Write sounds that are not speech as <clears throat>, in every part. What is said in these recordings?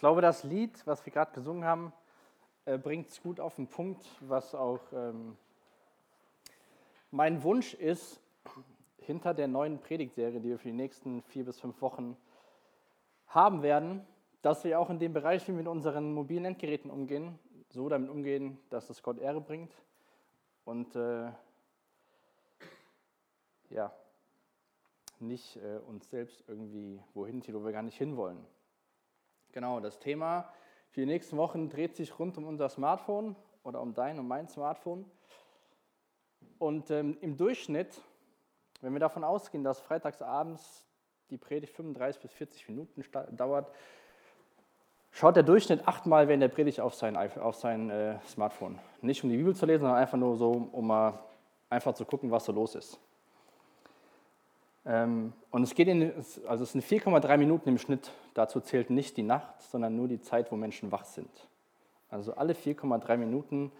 glaube, das Lied, was wir gerade gesungen haben, äh, bringt es gut auf den Punkt, was auch ähm, mein Wunsch ist, hinter der neuen Predigtserie, die wir für die nächsten vier bis fünf Wochen haben werden, dass wir auch in dem Bereich, wie wir mit unseren mobilen Endgeräten umgehen, so damit umgehen, dass es Gott Ehre bringt und äh, ja, nicht äh, uns selbst irgendwie wohin zieht, wo wir gar nicht hinwollen. Genau, das Thema für die nächsten Wochen dreht sich rund um unser Smartphone oder um dein und mein Smartphone. Und ähm, im Durchschnitt, wenn wir davon ausgehen, dass freitagsabends die Predigt 35 bis 40 Minuten dauert, schaut der Durchschnitt achtmal während der Predigt auf sein, auf sein äh, Smartphone. Nicht um die Bibel zu lesen, sondern einfach nur so, um mal einfach zu gucken, was so los ist. Ähm, und es geht in, also es sind 4,3 Minuten im Schnitt. Dazu zählt nicht die Nacht, sondern nur die Zeit, wo Menschen wach sind. Also alle 4,3 Minuten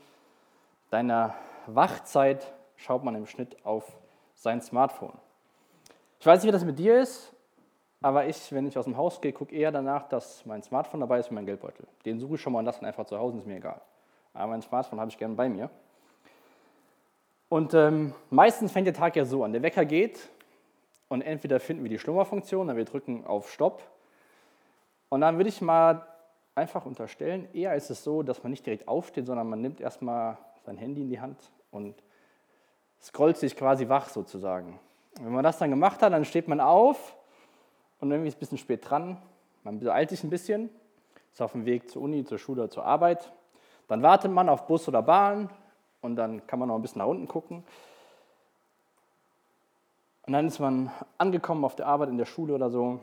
deiner Wachzeit schaut man im Schnitt auf sein Smartphone. Ich weiß nicht, wie das mit dir ist, aber ich, wenn ich aus dem Haus gehe, gucke eher danach, dass mein Smartphone dabei ist und mein Geldbeutel. Den suche ich schon mal und lasse ihn einfach zu Hause, ist mir egal. Aber mein Smartphone habe ich gerne bei mir. Und ähm, meistens fängt der Tag ja so an. Der Wecker geht und entweder finden wir die Schlummerfunktion, dann wir drücken auf Stopp. Und dann würde ich mal einfach unterstellen, eher ist es so, dass man nicht direkt aufsteht, sondern man nimmt erstmal sein Handy in die Hand und scrollt sich quasi wach sozusagen. Wenn man das dann gemacht hat, dann steht man auf und irgendwie ist ein bisschen spät dran. Man beeilt sich ein bisschen, ist auf dem Weg zur Uni, zur Schule, zur Arbeit. Dann wartet man auf Bus oder Bahn und dann kann man noch ein bisschen nach unten gucken. Und dann ist man angekommen auf der Arbeit, in der Schule oder so.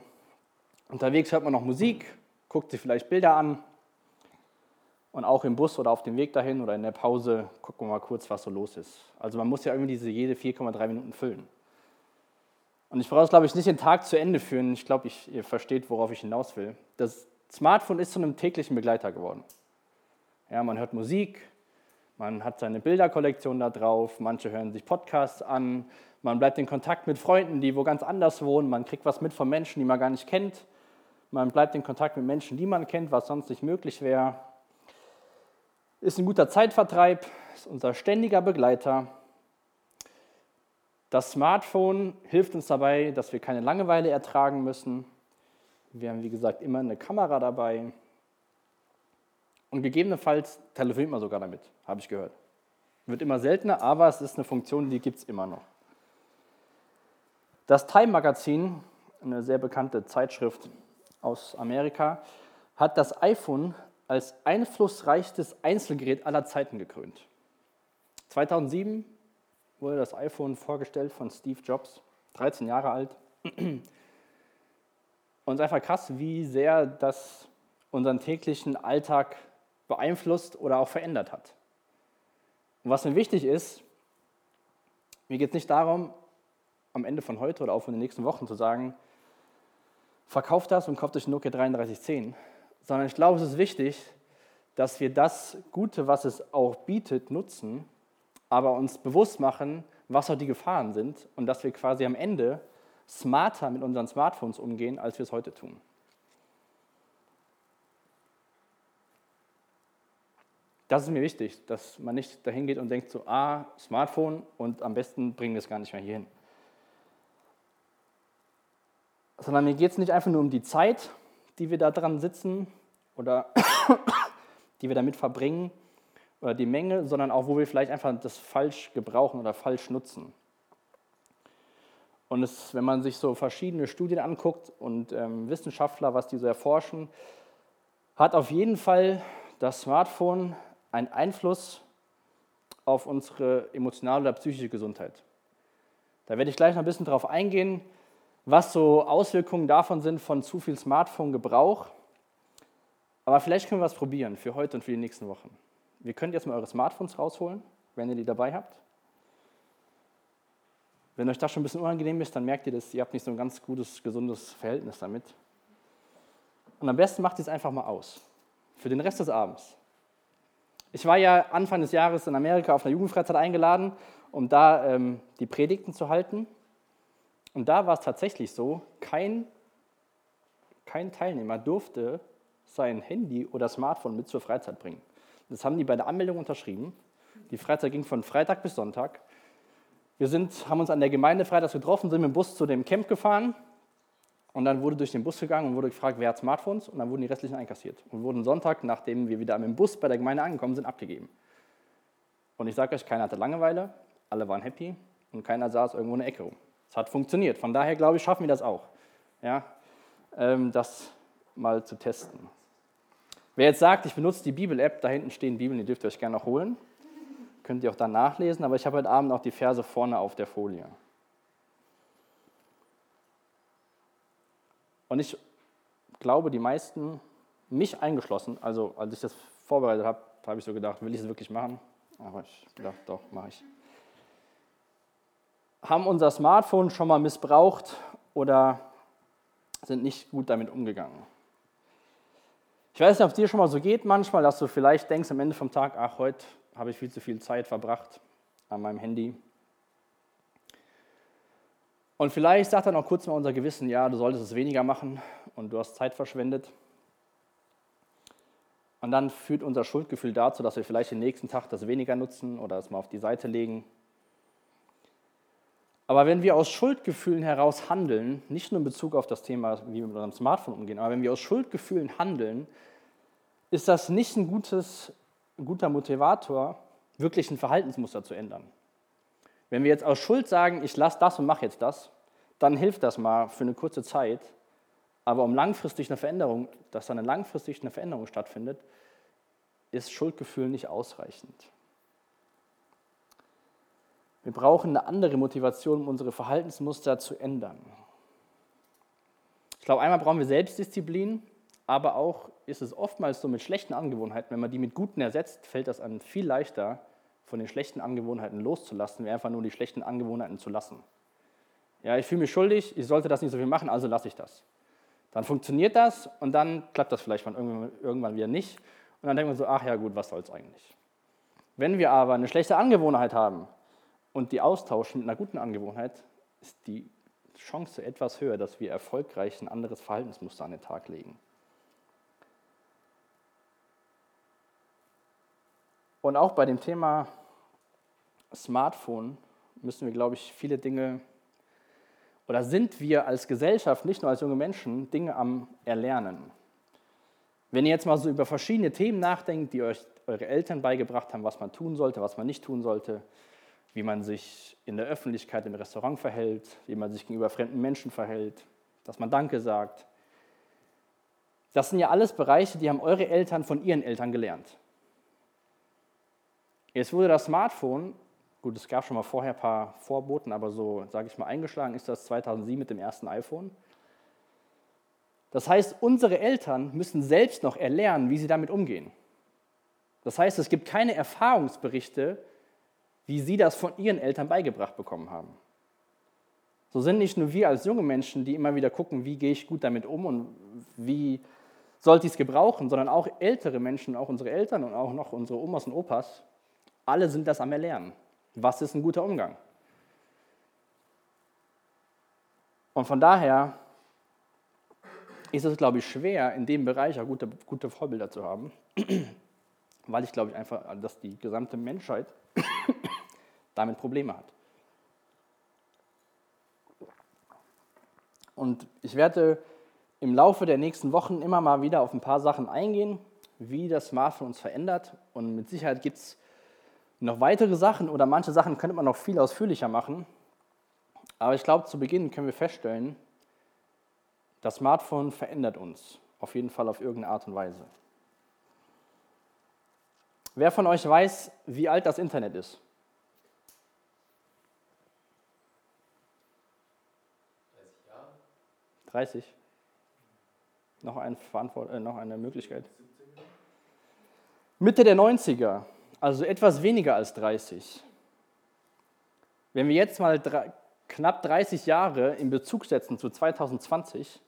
Unterwegs hört man noch Musik, guckt sich vielleicht Bilder an. Und auch im Bus oder auf dem Weg dahin oder in der Pause gucken wir mal kurz, was so los ist. Also man muss ja irgendwie diese jede 4,3 Minuten füllen. Und ich brauche es, glaube ich, nicht den Tag zu Ende führen. Ich glaube, ich, ihr versteht, worauf ich hinaus will. Das Smartphone ist zu einem täglichen Begleiter geworden. Ja, man hört Musik, man hat seine Bilderkollektion da drauf, manche hören sich Podcasts an, man bleibt in Kontakt mit Freunden, die wo ganz anders wohnen, man kriegt was mit von Menschen, die man gar nicht kennt, man bleibt in Kontakt mit Menschen, die man kennt, was sonst nicht möglich wäre. Ist ein guter Zeitvertreib, ist unser ständiger Begleiter das Smartphone hilft uns dabei, dass wir keine Langeweile ertragen müssen. Wir haben, wie gesagt, immer eine Kamera dabei. Und gegebenenfalls telefoniert man sogar damit, habe ich gehört. Wird immer seltener, aber es ist eine Funktion, die gibt es immer noch. Das Time Magazin, eine sehr bekannte Zeitschrift aus Amerika, hat das iPhone als einflussreichstes Einzelgerät aller Zeiten gekrönt. 2007 wurde das iPhone vorgestellt von Steve Jobs, 13 Jahre alt. Und es ist einfach krass, wie sehr das unseren täglichen Alltag beeinflusst oder auch verändert hat. Und was mir wichtig ist, mir geht es nicht darum, am Ende von heute oder auch von den nächsten Wochen zu sagen, verkauft das und kauft euch Nokia 3310, sondern ich glaube, es ist wichtig, dass wir das Gute, was es auch bietet, nutzen aber uns bewusst machen, was auch die Gefahren sind und dass wir quasi am Ende smarter mit unseren Smartphones umgehen, als wir es heute tun. Das ist mir wichtig, dass man nicht dahin geht und denkt so, ah, Smartphone und am besten bringen wir es gar nicht mehr hierhin. Sondern mir geht es nicht einfach nur um die Zeit, die wir da dran sitzen oder <coughs> die wir damit verbringen, oder die Menge, sondern auch, wo wir vielleicht einfach das falsch gebrauchen oder falsch nutzen. Und es, wenn man sich so verschiedene Studien anguckt und ähm, Wissenschaftler, was die so erforschen, hat auf jeden Fall das Smartphone einen Einfluss auf unsere emotionale oder psychische Gesundheit. Da werde ich gleich noch ein bisschen drauf eingehen, was so Auswirkungen davon sind von zu viel Smartphone-Gebrauch. Aber vielleicht können wir was probieren für heute und für die nächsten Wochen. Ihr könnt jetzt mal eure Smartphones rausholen, wenn ihr die dabei habt. Wenn euch das schon ein bisschen unangenehm ist, dann merkt ihr, dass ihr habt nicht so ein ganz gutes, gesundes Verhältnis damit. Und am besten macht ihr es einfach mal aus. Für den Rest des Abends. Ich war ja Anfang des Jahres in Amerika auf einer Jugendfreizeit eingeladen, um da ähm, die Predigten zu halten. Und da war es tatsächlich so, kein, kein Teilnehmer durfte sein Handy oder Smartphone mit zur Freizeit bringen. Das haben die bei der Anmeldung unterschrieben. Die Freizeit ging von Freitag bis Sonntag. Wir sind, haben uns an der Gemeinde freitags getroffen, sind mit dem Bus zu dem Camp gefahren und dann wurde durch den Bus gegangen und wurde gefragt, wer hat Smartphones und dann wurden die restlichen einkassiert und wurden Sonntag, nachdem wir wieder mit dem Bus bei der Gemeinde angekommen sind, abgegeben. Und ich sage euch, keiner hatte Langeweile, alle waren happy und keiner saß irgendwo in der Ecke rum. Es hat funktioniert. Von daher glaube ich, schaffen wir das auch. Ja, ähm, das mal zu testen. Wer jetzt sagt, ich benutze die Bibel-App, da hinten stehen Bibeln, die dürft ihr euch gerne noch holen. Könnt ihr auch dann nachlesen, aber ich habe heute Abend auch die Verse vorne auf der Folie. Und ich glaube, die meisten, mich eingeschlossen, also als ich das vorbereitet habe, habe ich so gedacht, will ich es wirklich machen? Aber ich dachte, doch, mache ich. Haben unser Smartphone schon mal missbraucht oder sind nicht gut damit umgegangen? Ich weiß nicht, ob es dir schon mal so geht manchmal, dass du vielleicht denkst am Ende vom Tag, ach, heute habe ich viel zu viel Zeit verbracht an meinem Handy. Und vielleicht sagt dann auch kurz mal unser Gewissen, ja, du solltest es weniger machen und du hast Zeit verschwendet. Und dann führt unser Schuldgefühl dazu, dass wir vielleicht den nächsten Tag das weniger nutzen oder es mal auf die Seite legen. Aber wenn wir aus Schuldgefühlen heraus handeln, nicht nur in Bezug auf das Thema, wie wir mit unserem Smartphone umgehen, aber wenn wir aus Schuldgefühlen handeln, ist das nicht ein, gutes, ein guter Motivator, wirklich ein Verhaltensmuster zu ändern. Wenn wir jetzt aus Schuld sagen, ich lasse das und mache jetzt das, dann hilft das mal für eine kurze Zeit. Aber um langfristig eine Veränderung, dass dann langfristig eine Veränderung stattfindet, ist Schuldgefühl nicht ausreichend. Wir brauchen eine andere Motivation, um unsere Verhaltensmuster zu ändern. Ich glaube, einmal brauchen wir Selbstdisziplin, aber auch ist es oftmals so mit schlechten Angewohnheiten, wenn man die mit guten ersetzt, fällt das an viel leichter, von den schlechten Angewohnheiten loszulassen, wie einfach nur die schlechten Angewohnheiten zu lassen. Ja, ich fühle mich schuldig, ich sollte das nicht so viel machen, also lasse ich das. Dann funktioniert das und dann klappt das vielleicht irgendwann wieder nicht. Und dann denkt man so, ach ja gut, was soll es eigentlich. Wenn wir aber eine schlechte Angewohnheit haben und die austauschen mit einer guten Angewohnheit, ist die Chance etwas höher, dass wir erfolgreich ein anderes Verhaltensmuster an den Tag legen. Und auch bei dem Thema Smartphone müssen wir, glaube ich, viele Dinge oder sind wir als Gesellschaft, nicht nur als junge Menschen, Dinge am Erlernen. Wenn ihr jetzt mal so über verschiedene Themen nachdenkt, die euch eure Eltern beigebracht haben, was man tun sollte, was man nicht tun sollte, wie man sich in der Öffentlichkeit im Restaurant verhält, wie man sich gegenüber fremden Menschen verhält, dass man Danke sagt. Das sind ja alles Bereiche, die haben eure Eltern von ihren Eltern gelernt. Jetzt wurde das Smartphone, gut, es gab schon mal vorher ein paar Vorboten, aber so, sage ich mal, eingeschlagen ist das 2007 mit dem ersten iPhone. Das heißt, unsere Eltern müssen selbst noch erlernen, wie sie damit umgehen. Das heißt, es gibt keine Erfahrungsberichte, wie sie das von ihren Eltern beigebracht bekommen haben. So sind nicht nur wir als junge Menschen, die immer wieder gucken, wie gehe ich gut damit um und wie sollte ich es gebrauchen, sondern auch ältere Menschen, auch unsere Eltern und auch noch unsere Omas und Opas, alle sind das am Erlernen. Was ist ein guter Umgang? Und von daher ist es, glaube ich, schwer, in dem Bereich auch gute, gute Vorbilder zu haben, <clears throat> weil ich glaube ich einfach, dass die gesamte Menschheit damit Probleme hat. Und ich werde im Laufe der nächsten Wochen immer mal wieder auf ein paar Sachen eingehen, wie das Smartphone uns verändert. Und mit Sicherheit gibt es noch weitere Sachen oder manche Sachen könnte man noch viel ausführlicher machen. Aber ich glaube, zu Beginn können wir feststellen, das Smartphone verändert uns. Auf jeden Fall auf irgendeine Art und Weise. Wer von euch weiß, wie alt das Internet ist? 30 Jahre. 30? Noch, ein äh, noch eine Möglichkeit. Mitte der 90er also etwas weniger als 30. Wenn wir jetzt mal drei, knapp 30 Jahre in Bezug setzen zu 2020,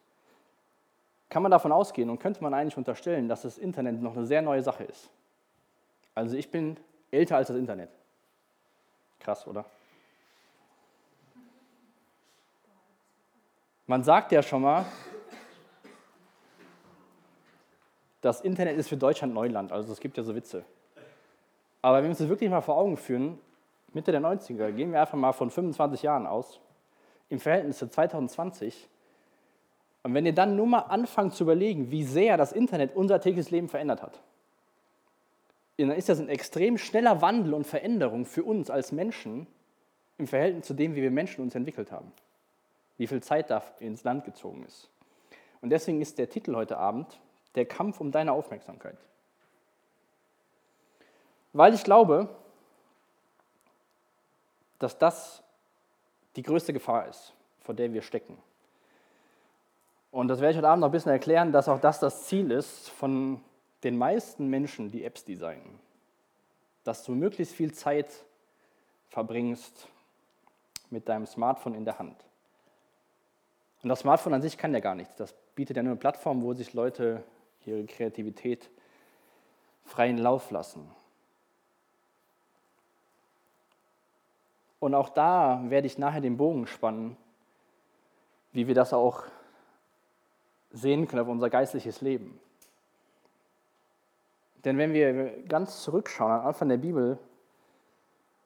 kann man davon ausgehen und könnte man eigentlich unterstellen, dass das Internet noch eine sehr neue Sache ist. Also ich bin älter als das Internet. Krass, oder? Man sagt ja schon mal, das Internet ist für Deutschland Neuland, also es gibt ja so Witze. Aber wenn wir uns das wirklich mal vor Augen führen, Mitte der 90er, gehen wir einfach mal von 25 Jahren aus, im Verhältnis zu 2020. Und wenn ihr dann nur mal anfangt zu überlegen, wie sehr das Internet unser tägliches Leben verändert hat, dann ist das ein extrem schneller Wandel und Veränderung für uns als Menschen im Verhältnis zu dem, wie wir Menschen uns entwickelt haben. Wie viel Zeit da ins Land gezogen ist. Und deswegen ist der Titel heute Abend der Kampf um deine Aufmerksamkeit. Weil ich glaube, dass das die größte Gefahr ist, vor der wir stecken. Und das werde ich heute Abend noch ein bisschen erklären, dass auch das das Ziel ist von den meisten Menschen, die Apps designen. Dass du möglichst viel Zeit verbringst mit deinem Smartphone in der Hand. Und das Smartphone an sich kann ja gar nichts. Das bietet ja nur eine Plattform, wo sich Leute ihre Kreativität freien Lauf lassen. Und auch da werde ich nachher den Bogen spannen, wie wir das auch sehen können auf unser geistliches Leben. Denn wenn wir ganz zurückschauen, am Anfang der Bibel,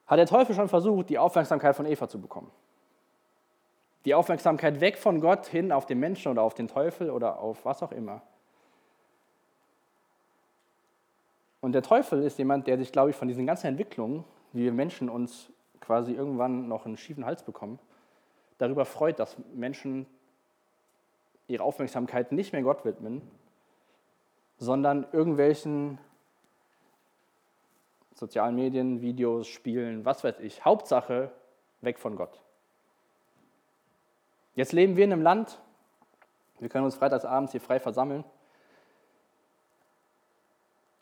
hat der Teufel schon versucht, die Aufmerksamkeit von Eva zu bekommen. Die Aufmerksamkeit weg von Gott hin auf den Menschen oder auf den Teufel oder auf was auch immer. Und der Teufel ist jemand, der sich, glaube ich, von diesen ganzen Entwicklungen, wie wir Menschen uns quasi irgendwann noch einen schiefen Hals bekommen, darüber freut, dass Menschen ihre Aufmerksamkeit nicht mehr Gott widmen, sondern irgendwelchen sozialen Medien, Videos, Spielen, was weiß ich. Hauptsache weg von Gott. Jetzt leben wir in einem Land, wir können uns freitagsabends hier frei versammeln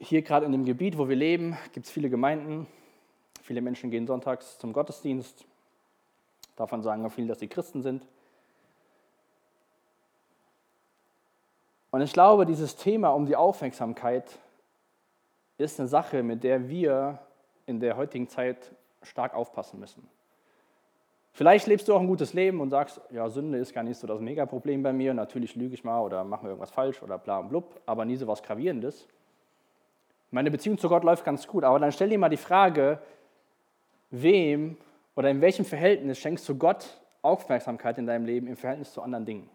hier gerade in dem Gebiet, wo wir leben, gibt es viele Gemeinden. Viele Menschen gehen sonntags zum Gottesdienst. Davon sagen auch viele, dass sie Christen sind. Und ich glaube, dieses Thema um die Aufmerksamkeit ist eine Sache, mit der wir in der heutigen Zeit stark aufpassen müssen. Vielleicht lebst du auch ein gutes Leben und sagst, ja, Sünde ist gar nicht so das Megaproblem bei mir, natürlich lüge ich mal oder mache mir irgendwas falsch oder bla und blub, aber nie so was Gravierendes. Meine Beziehung zu Gott läuft ganz gut, aber dann stell dir mal die Frage, wem oder in welchem Verhältnis schenkst du Gott Aufmerksamkeit in deinem Leben im Verhältnis zu anderen Dingen?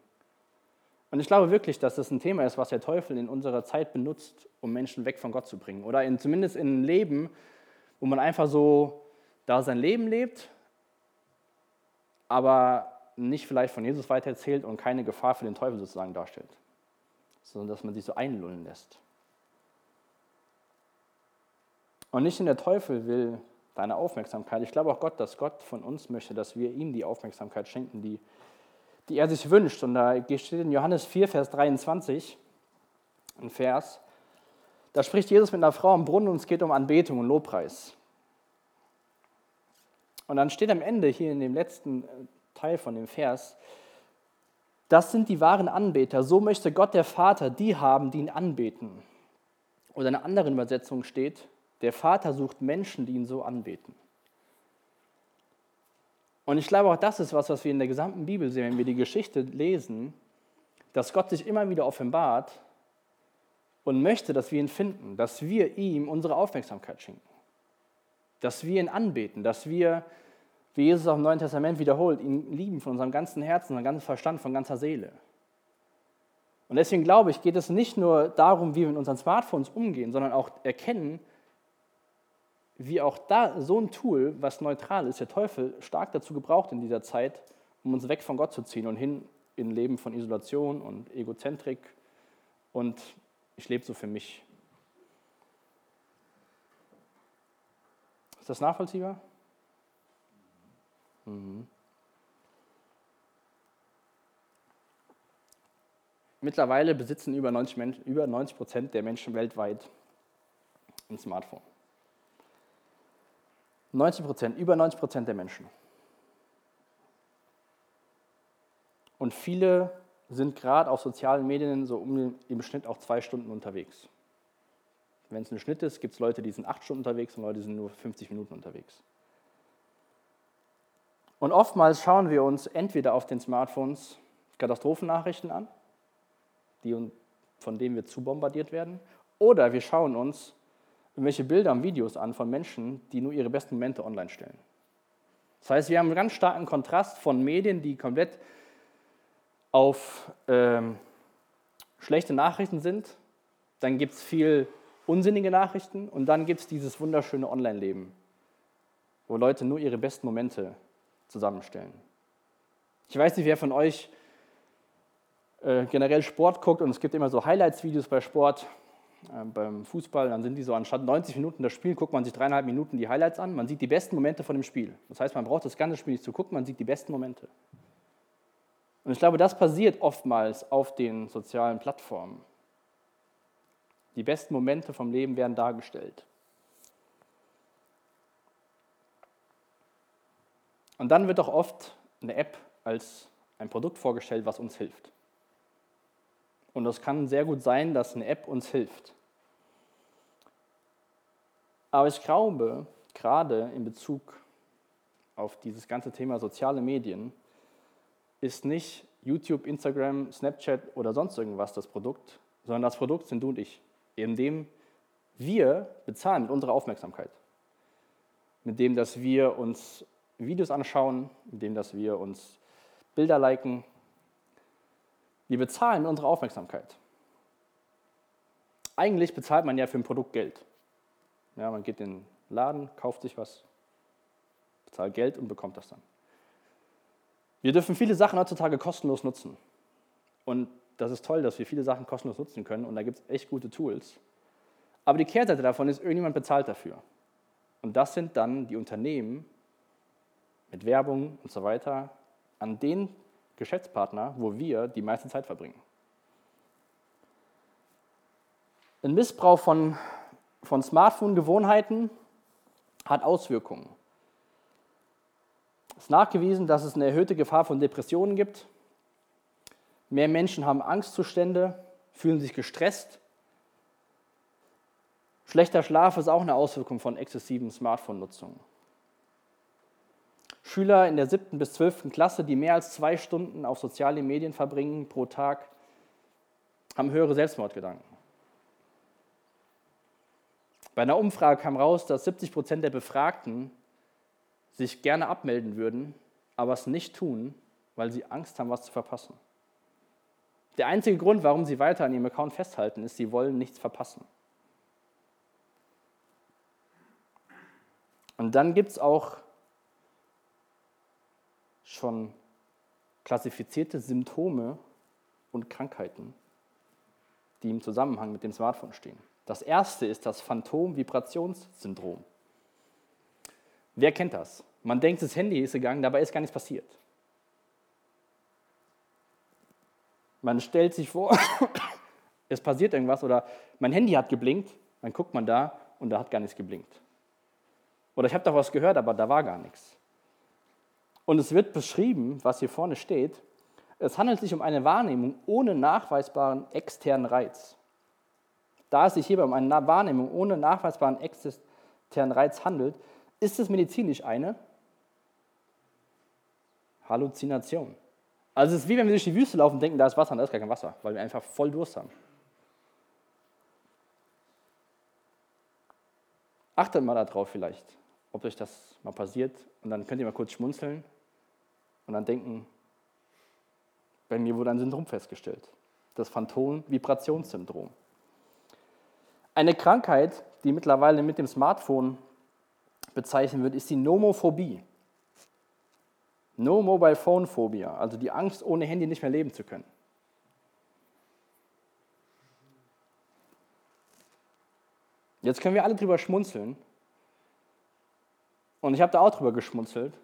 Und ich glaube wirklich, dass das ein Thema ist, was der Teufel in unserer Zeit benutzt, um Menschen weg von Gott zu bringen. Oder in, zumindest in ein Leben, wo man einfach so da sein Leben lebt, aber nicht vielleicht von Jesus weitererzählt und keine Gefahr für den Teufel sozusagen darstellt, sondern dass man sich so einlullen lässt. Und nicht nur der Teufel will deine Aufmerksamkeit. Ich glaube auch Gott, dass Gott von uns möchte, dass wir ihm die Aufmerksamkeit schenken, die, die er sich wünscht. Und da steht in Johannes 4, Vers 23 ein Vers, da spricht Jesus mit einer Frau am Brunnen und es geht um Anbetung und Lobpreis. Und dann steht am Ende hier in dem letzten äh, Teil von dem Vers, das sind die wahren Anbeter, so möchte Gott der Vater die haben, die ihn anbeten. Oder in einer anderen Übersetzung steht, der Vater sucht Menschen, die ihn so anbeten. Und ich glaube, auch das ist was, was wir in der gesamten Bibel sehen, wenn wir die Geschichte lesen, dass Gott sich immer wieder offenbart und möchte, dass wir ihn finden, dass wir ihm unsere Aufmerksamkeit schenken, dass wir ihn anbeten, dass wir, wie Jesus auch im Neuen Testament wiederholt, ihn lieben von unserem ganzen Herzen, von ganzem Verstand, von ganzer Seele. Und deswegen glaube ich, geht es nicht nur darum, wie wir mit unseren Smartphones umgehen, sondern auch erkennen, wie auch da so ein Tool, was neutral ist, der Teufel stark dazu gebraucht in dieser Zeit, um uns weg von Gott zu ziehen und hin in ein Leben von Isolation und Egozentrik und ich lebe so für mich. Ist das nachvollziehbar? Mhm. Mittlerweile besitzen über 90, über 90 Prozent der Menschen weltweit ein Smartphone. 90 Prozent, über 90 Prozent der Menschen. Und viele sind gerade auf sozialen Medien so um, im Schnitt auch zwei Stunden unterwegs. Wenn es ein Schnitt ist, gibt es Leute, die sind acht Stunden unterwegs und Leute, die sind nur 50 Minuten unterwegs. Und oftmals schauen wir uns entweder auf den Smartphones Katastrophennachrichten an, die von dem wir zu bombardiert werden, oder wir schauen uns irgendwelche Bilder und Videos an von Menschen, die nur ihre besten Momente online stellen. Das heißt, wir haben einen ganz starken Kontrast von Medien, die komplett auf ähm, schlechte Nachrichten sind. Dann gibt es viel unsinnige Nachrichten und dann gibt es dieses wunderschöne Online-Leben, wo Leute nur ihre besten Momente zusammenstellen. Ich weiß nicht, wer von euch äh, generell Sport guckt und es gibt immer so Highlights-Videos bei Sport, äh, beim Fußball, dann sind die so anstatt 90 Minuten das Spiel, guckt man sich dreieinhalb Minuten die Highlights an, man sieht die besten Momente von dem Spiel. Das heißt, man braucht das ganze Spiel nicht zu gucken, man sieht die besten Momente. Und ich glaube, das passiert oftmals auf den sozialen Plattformen. Die besten Momente vom Leben werden dargestellt. Und dann wird auch oft eine App als ein Produkt vorgestellt, was uns hilft. Und das kann sehr gut sein, dass eine App uns hilft. Aber ich glaube, gerade in Bezug auf dieses ganze Thema soziale Medien, ist nicht YouTube, Instagram, Snapchat oder sonst irgendwas das Produkt, sondern das Produkt sind du und ich, indem wir bezahlen mit unserer Aufmerksamkeit. Mit dem, dass wir uns Videos anschauen, mit dem, dass wir uns Bilder liken. Wir bezahlen mit unserer Aufmerksamkeit. Eigentlich bezahlt man ja für ein Produkt Geld. Ja, man geht in den Laden, kauft sich was, bezahlt Geld und bekommt das dann. Wir dürfen viele Sachen heutzutage kostenlos nutzen. Und das ist toll, dass wir viele Sachen kostenlos nutzen können und da gibt es echt gute Tools. Aber die Kehrseite davon ist, irgendjemand bezahlt dafür. Und das sind dann die Unternehmen mit Werbung und so weiter an den Geschäftspartner, wo wir die meiste Zeit verbringen. Ein Missbrauch von von Smartphone-Gewohnheiten hat Auswirkungen. Es ist nachgewiesen, dass es eine erhöhte Gefahr von Depressionen gibt. Mehr Menschen haben Angstzustände, fühlen sich gestresst. Schlechter Schlaf ist auch eine Auswirkung von exzessiven Smartphone-Nutzung. Schüler in der siebten bis zwölften Klasse, die mehr als zwei Stunden auf soziale Medien verbringen pro Tag, haben höhere Selbstmordgedanken. Bei einer Umfrage kam raus, dass 70 Prozent der Befragten sich gerne abmelden würden, aber es nicht tun, weil sie Angst haben, was zu verpassen. Der einzige Grund, warum sie weiter an ihrem Account festhalten, ist, sie wollen nichts verpassen. Und dann gibt es auch schon klassifizierte Symptome und Krankheiten, die im Zusammenhang mit dem Smartphone stehen. Das erste ist das Phantom-Vibrationssyndrom. Wer kennt das? Man denkt, das Handy ist gegangen, dabei ist gar nichts passiert. Man stellt sich vor, <coughs> es passiert irgendwas oder mein Handy hat geblinkt, dann guckt man da und da hat gar nichts geblinkt. Oder ich habe da was gehört, aber da war gar nichts. Und es wird beschrieben, was hier vorne steht, es handelt sich um eine Wahrnehmung ohne nachweisbaren externen Reiz. Da es sich hierbei um eine Wahrnehmung ohne nachweisbaren externen Reiz handelt, ist es medizinisch eine Halluzination. Also es ist wie wenn wir durch die Wüste laufen und denken, da ist Wasser und da ist gar kein Wasser, weil wir einfach voll Durst haben. Achtet mal darauf vielleicht, ob euch das mal passiert und dann könnt ihr mal kurz schmunzeln und dann denken, bei mir wurde ein Syndrom festgestellt, das Phantom-Vibrationssyndrom. Eine Krankheit, die mittlerweile mit dem Smartphone bezeichnet wird, ist die Nomophobie. No Mobile Phone Phobia, also die Angst, ohne Handy nicht mehr leben zu können. Jetzt können wir alle drüber schmunzeln. Und ich habe da auch drüber geschmunzelt.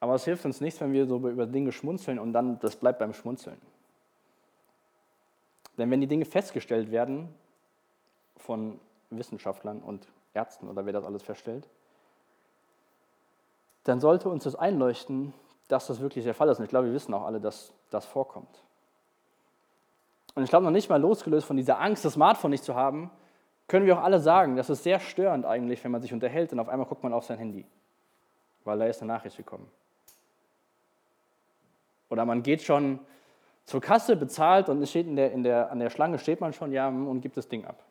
Aber es hilft uns nichts, wenn wir so über Dinge schmunzeln und dann das bleibt beim Schmunzeln. Denn wenn die Dinge festgestellt werden, von Wissenschaftlern und Ärzten oder wer das alles feststellt, dann sollte uns das einleuchten, dass das wirklich der Fall ist. Und ich glaube, wir wissen auch alle, dass das vorkommt. Und ich glaube, noch nicht mal losgelöst von dieser Angst, das Smartphone nicht zu haben, können wir auch alle sagen, das ist sehr störend eigentlich, wenn man sich unterhält und auf einmal guckt man auf sein Handy, weil da ist eine Nachricht gekommen. Oder man geht schon zur Kasse, bezahlt und steht in der, in der, an der Schlange steht man schon ja, und gibt das Ding ab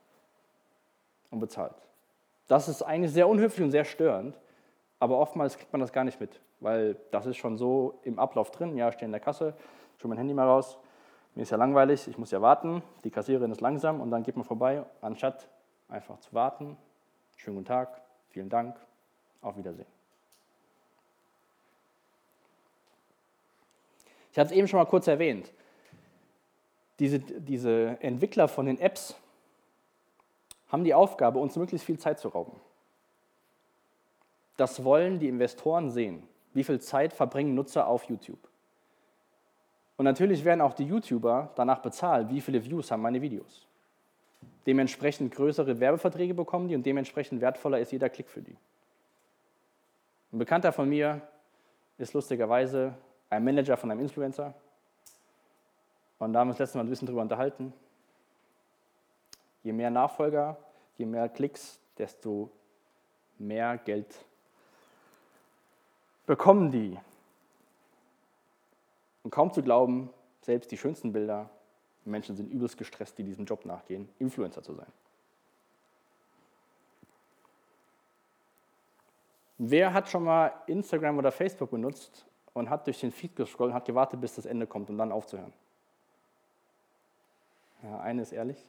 und bezahlt. Das ist eigentlich sehr unhöflich und sehr störend, aber oftmals kriegt man das gar nicht mit, weil das ist schon so im Ablauf drin. Ja, ich stehe in der Kasse, schon mein Handy mal raus, mir ist ja langweilig, ich muss ja warten, die Kassiererin ist langsam und dann geht man vorbei, anstatt einfach zu warten. Schönen guten Tag, vielen Dank, auf Wiedersehen. Ich hatte es eben schon mal kurz erwähnt. Diese, diese Entwickler von den Apps haben die Aufgabe, uns möglichst viel Zeit zu rauben. Das wollen die Investoren sehen. Wie viel Zeit verbringen Nutzer auf YouTube? Und natürlich werden auch die YouTuber danach bezahlt, wie viele Views haben meine Videos. Dementsprechend größere Werbeverträge bekommen die und dementsprechend wertvoller ist jeder Klick für die. Ein Bekannter von mir ist lustigerweise ein Manager von einem Influencer. Und da haben wir uns letztes Mal ein bisschen drüber unterhalten. Je mehr Nachfolger, je mehr Klicks, desto mehr Geld bekommen die. Und kaum zu glauben, selbst die schönsten Bilder, Menschen sind übelst gestresst, die diesem Job nachgehen, Influencer zu sein. Wer hat schon mal Instagram oder Facebook benutzt und hat durch den Feed gescrollt und hat gewartet, bis das Ende kommt, um dann aufzuhören? Ja, eine ist ehrlich.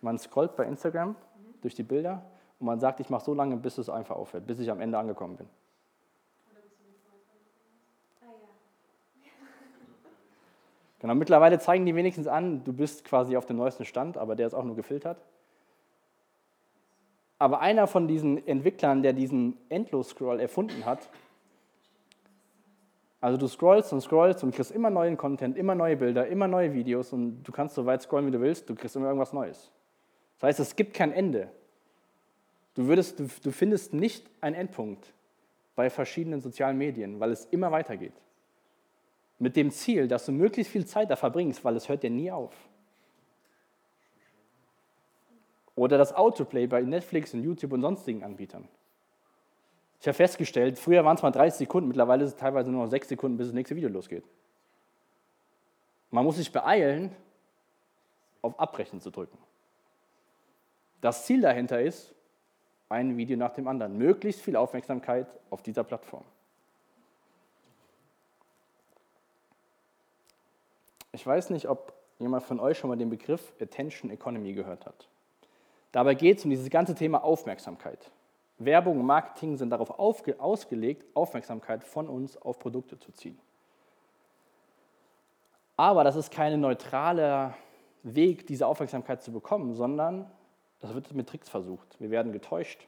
Man scrollt bei Instagram durch die Bilder und man sagt, ich mache so lange, bis es einfach aufhört, bis ich am Ende angekommen bin. Genau, mittlerweile zeigen die wenigstens an, du bist quasi auf dem neuesten Stand, aber der ist auch nur gefiltert. Aber einer von diesen Entwicklern, der diesen Endlos-Scroll erfunden hat, also du scrollst und scrollst und kriegst immer neuen Content, immer neue Bilder, immer neue Videos und du kannst so weit scrollen, wie du willst, du kriegst immer irgendwas Neues. Das heißt, es gibt kein Ende. Du, würdest, du, du findest nicht einen Endpunkt bei verschiedenen sozialen Medien, weil es immer weitergeht. Mit dem Ziel, dass du möglichst viel Zeit da verbringst, weil es hört dir nie auf. Oder das Autoplay bei Netflix und YouTube und sonstigen Anbietern. Ich habe festgestellt, früher waren es mal 30 Sekunden, mittlerweile ist es teilweise nur noch 6 Sekunden, bis das nächste Video losgeht. Man muss sich beeilen, auf Abbrechen zu drücken. Das Ziel dahinter ist, ein Video nach dem anderen, möglichst viel Aufmerksamkeit auf dieser Plattform. Ich weiß nicht, ob jemand von euch schon mal den Begriff Attention Economy gehört hat. Dabei geht es um dieses ganze Thema Aufmerksamkeit. Werbung und Marketing sind darauf ausgelegt, Aufmerksamkeit von uns auf Produkte zu ziehen. Aber das ist kein neutraler Weg, diese Aufmerksamkeit zu bekommen, sondern das wird mit Tricks versucht. Wir werden getäuscht.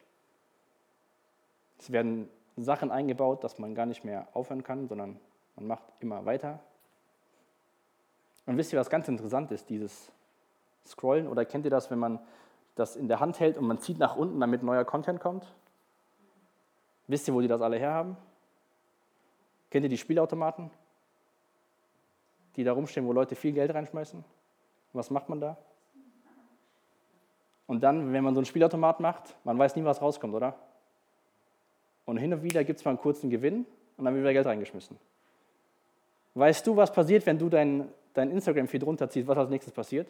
Es werden Sachen eingebaut, dass man gar nicht mehr aufhören kann, sondern man macht immer weiter. Und wisst ihr, was ganz interessant ist, dieses Scrollen? Oder kennt ihr das, wenn man das in der Hand hält und man zieht nach unten, damit neuer Content kommt? Wisst ihr, wo die das alle herhaben? Kennt ihr die Spielautomaten? Die da rumstehen, wo Leute viel Geld reinschmeißen? Was macht man da? Und dann, wenn man so einen Spielautomat macht, man weiß nie, was rauskommt, oder? Und hin und wieder gibt es mal einen kurzen Gewinn und dann wird wieder Geld reingeschmissen. Weißt du, was passiert, wenn du dein dein Instagram-Feed runterziehst, was als nächstes passiert?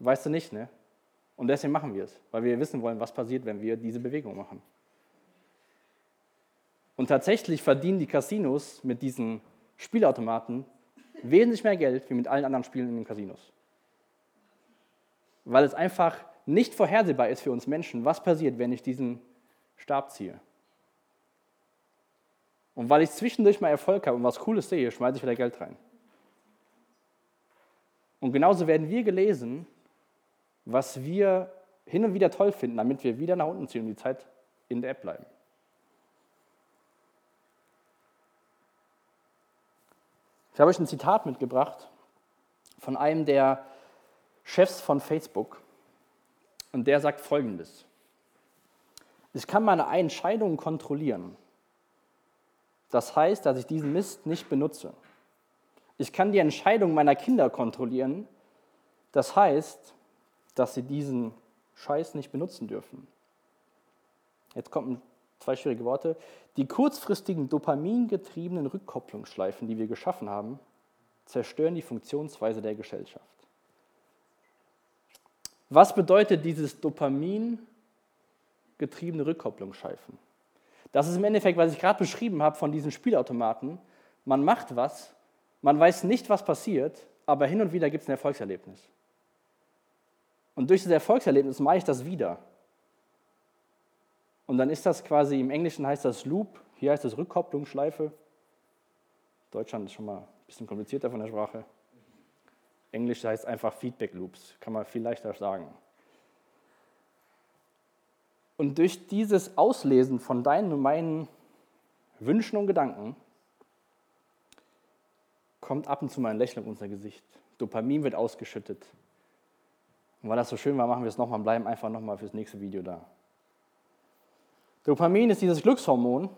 Weißt du nicht, ne? Und deswegen machen wir es, weil wir wissen wollen, was passiert, wenn wir diese Bewegung machen. Und tatsächlich verdienen die Casinos mit diesen Spielautomaten wesentlich mehr Geld wie mit allen anderen Spielen in den Casinos. Weil es einfach nicht vorhersehbar ist für uns Menschen, was passiert, wenn ich diesen Stab ziehe. Und weil ich zwischendurch mal Erfolg habe und was Cooles sehe, schmeiße ich wieder Geld rein. Und genauso werden wir gelesen, was wir hin und wieder toll finden, damit wir wieder nach unten ziehen und die Zeit in der App bleiben. Ich habe euch ein Zitat mitgebracht von einem der Chefs von Facebook. Und der sagt folgendes. Ich kann meine Entscheidungen kontrollieren. Das heißt, dass ich diesen Mist nicht benutze. Ich kann die Entscheidung meiner Kinder kontrollieren. Das heißt, dass sie diesen Scheiß nicht benutzen dürfen. Jetzt kommt ein zwei schwierige Worte, die kurzfristigen dopamingetriebenen Rückkopplungsschleifen, die wir geschaffen haben, zerstören die Funktionsweise der Gesellschaft. Was bedeutet dieses dopamingetriebene Rückkopplungsschleifen? Das ist im Endeffekt, was ich gerade beschrieben habe von diesen Spielautomaten. Man macht was, man weiß nicht, was passiert, aber hin und wieder gibt es ein Erfolgserlebnis. Und durch das Erfolgserlebnis mache ich das wieder. Und dann ist das quasi, im Englischen heißt das Loop, hier heißt das Rückkopplungsschleife. Deutschland ist schon mal ein bisschen komplizierter von der Sprache. Englisch heißt einfach Feedback Loops, kann man viel leichter sagen. Und durch dieses Auslesen von deinen und meinen Wünschen und Gedanken kommt ab und zu mal ein Lächeln auf unser Gesicht. Dopamin wird ausgeschüttet. Und weil das so schön war, machen wir es nochmal und bleiben einfach nochmal fürs nächste Video da. Dopamin ist dieses Glückshormon,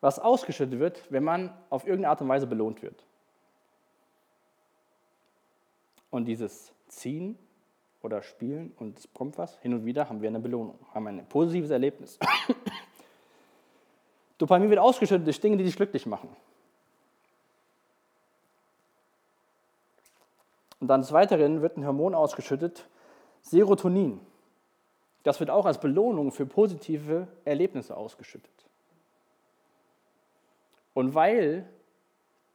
was ausgeschüttet wird, wenn man auf irgendeine Art und Weise belohnt wird. Und dieses Ziehen oder Spielen und es kommt was, hin und wieder haben wir eine Belohnung, haben ein positives Erlebnis. <clears throat> Dopamin wird ausgeschüttet durch Dinge, die dich glücklich machen. Und dann des Weiteren wird ein Hormon ausgeschüttet, Serotonin. Das wird auch als Belohnung für positive Erlebnisse ausgeschüttet. Und weil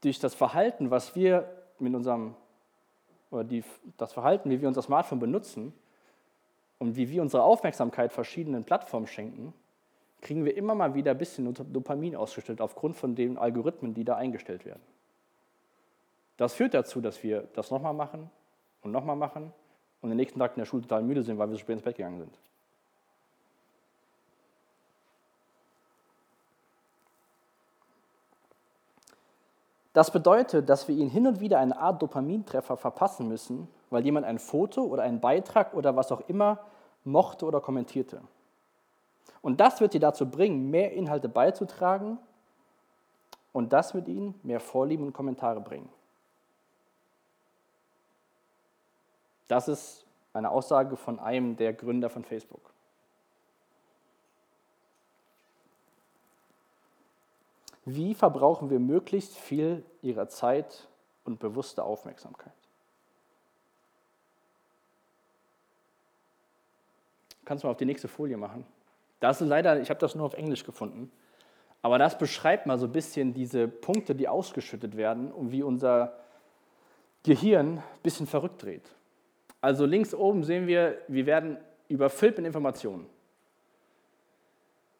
durch das Verhalten, was wir mit unserem, oder die, das Verhalten, wie wir unser Smartphone benutzen und wie wir unsere Aufmerksamkeit verschiedenen Plattformen schenken, kriegen wir immer mal wieder ein bisschen Dopamin ausgeschüttet aufgrund von den Algorithmen, die da eingestellt werden. Das führt dazu, dass wir das nochmal machen und nochmal machen und den nächsten Tag in der Schule total müde sind, weil wir so spät ins Bett gegangen sind. Das bedeutet, dass wir ihnen hin und wieder eine Art Dopamintreffer verpassen müssen, weil jemand ein Foto oder einen Beitrag oder was auch immer mochte oder kommentierte. Und das wird sie dazu bringen, mehr Inhalte beizutragen und das wird ihnen mehr Vorlieben und Kommentare bringen. Das ist eine Aussage von einem der Gründer von Facebook. Wie verbrauchen wir möglichst viel ihrer Zeit und bewusste Aufmerksamkeit? Kannst du mal auf die nächste Folie machen? Das ist leider, ich habe das nur auf Englisch gefunden, aber das beschreibt mal so ein bisschen diese Punkte, die ausgeschüttet werden und wie unser Gehirn ein bisschen verrückt dreht. Also links oben sehen wir, wir werden überfüllt mit Informationen.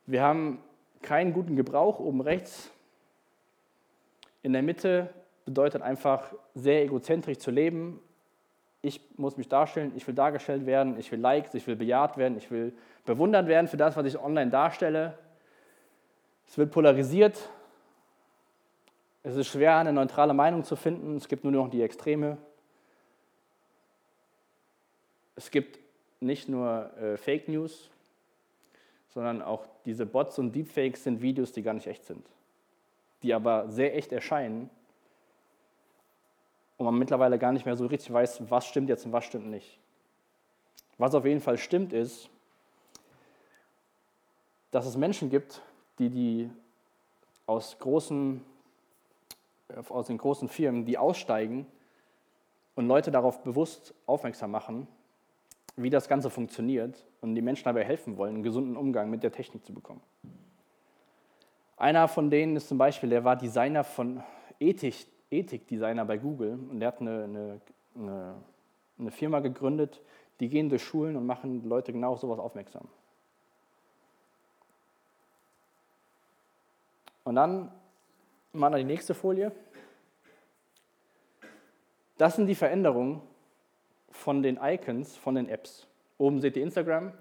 Wir haben keinen guten Gebrauch oben rechts. In der Mitte bedeutet einfach sehr egozentrisch zu leben. Ich muss mich darstellen, ich will dargestellt werden, ich will Likes, ich will bejaht werden, ich will bewundert werden für das, was ich online darstelle. Es wird polarisiert. Es ist schwer, eine neutrale Meinung zu finden. Es gibt nur noch die Extreme. Es gibt nicht nur äh, Fake News, sondern auch diese Bots und Deepfakes sind Videos, die gar nicht echt sind die aber sehr echt erscheinen und man mittlerweile gar nicht mehr so richtig weiß, was stimmt jetzt und was stimmt nicht. Was auf jeden Fall stimmt ist, dass es Menschen gibt, die, die aus, großen, aus den großen Firmen, die aussteigen und Leute darauf bewusst aufmerksam machen, wie das Ganze funktioniert und die Menschen dabei helfen wollen, einen gesunden Umgang mit der Technik zu bekommen. Einer von denen ist zum Beispiel, der war Designer von Ethik, Ethikdesigner bei Google und der hat eine, eine, eine, eine Firma gegründet, die gehen durch Schulen und machen Leute genau auf sowas aufmerksam. Und dann machen wir die nächste Folie. Das sind die Veränderungen von den Icons, von den Apps. Oben seht ihr Instagram,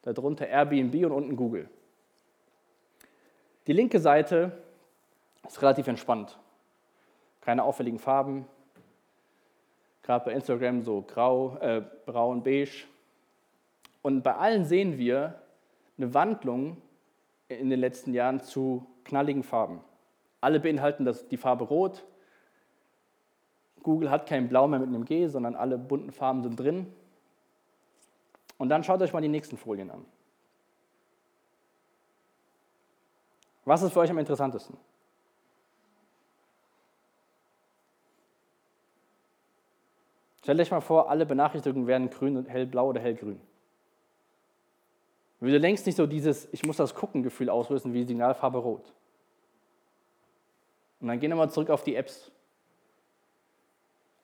darunter Airbnb und unten Google. Die linke Seite ist relativ entspannt. Keine auffälligen Farben. Gerade bei Instagram so grau, äh, braun, beige. Und bei allen sehen wir eine Wandlung in den letzten Jahren zu knalligen Farben. Alle beinhalten das, die Farbe Rot. Google hat kein Blau mehr mit einem G, sondern alle bunten Farben sind drin. Und dann schaut euch mal die nächsten Folien an. Was ist für euch am interessantesten? Stellt euch mal vor, alle Benachrichtigungen werden grün, hellblau oder hellgrün. Würde längst nicht so dieses Ich muss das gucken Gefühl auslösen wie Signalfarbe rot. Und dann gehen wir mal zurück auf die Apps.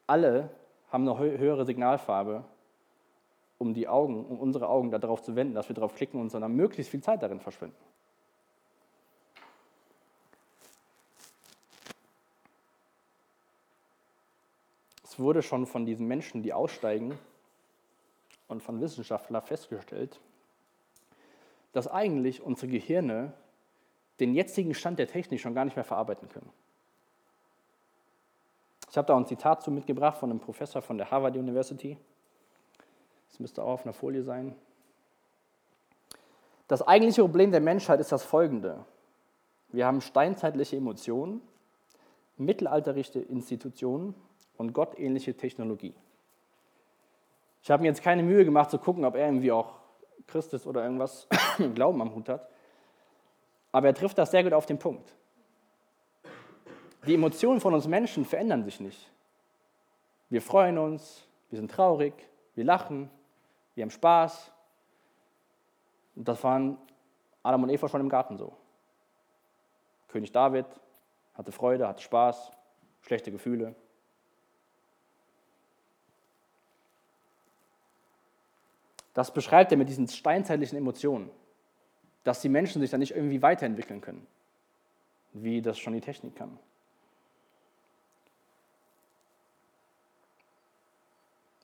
Alle haben eine höhere Signalfarbe, um die Augen, um unsere Augen darauf zu wenden, dass wir darauf klicken und dann möglichst viel Zeit darin verschwenden. Wurde schon von diesen Menschen, die aussteigen, und von Wissenschaftlern festgestellt, dass eigentlich unsere Gehirne den jetzigen Stand der Technik schon gar nicht mehr verarbeiten können. Ich habe da ein Zitat zu mitgebracht von einem Professor von der Harvard University. Das müsste auch auf einer Folie sein. Das eigentliche Problem der Menschheit ist das folgende. Wir haben steinzeitliche Emotionen, mittelalterliche Institutionen und gottähnliche Technologie. Ich habe mir jetzt keine Mühe gemacht zu gucken, ob er irgendwie auch Christ ist oder irgendwas mit <coughs> Glauben am Hut hat. Aber er trifft das sehr gut auf den Punkt. Die Emotionen von uns Menschen verändern sich nicht. Wir freuen uns, wir sind traurig, wir lachen, wir haben Spaß. Und das waren Adam und Eva schon im Garten so. König David hatte Freude, hatte Spaß, schlechte Gefühle. Das beschreibt er mit diesen steinzeitlichen Emotionen, dass die Menschen sich dann nicht irgendwie weiterentwickeln können, wie das schon die Technik kann.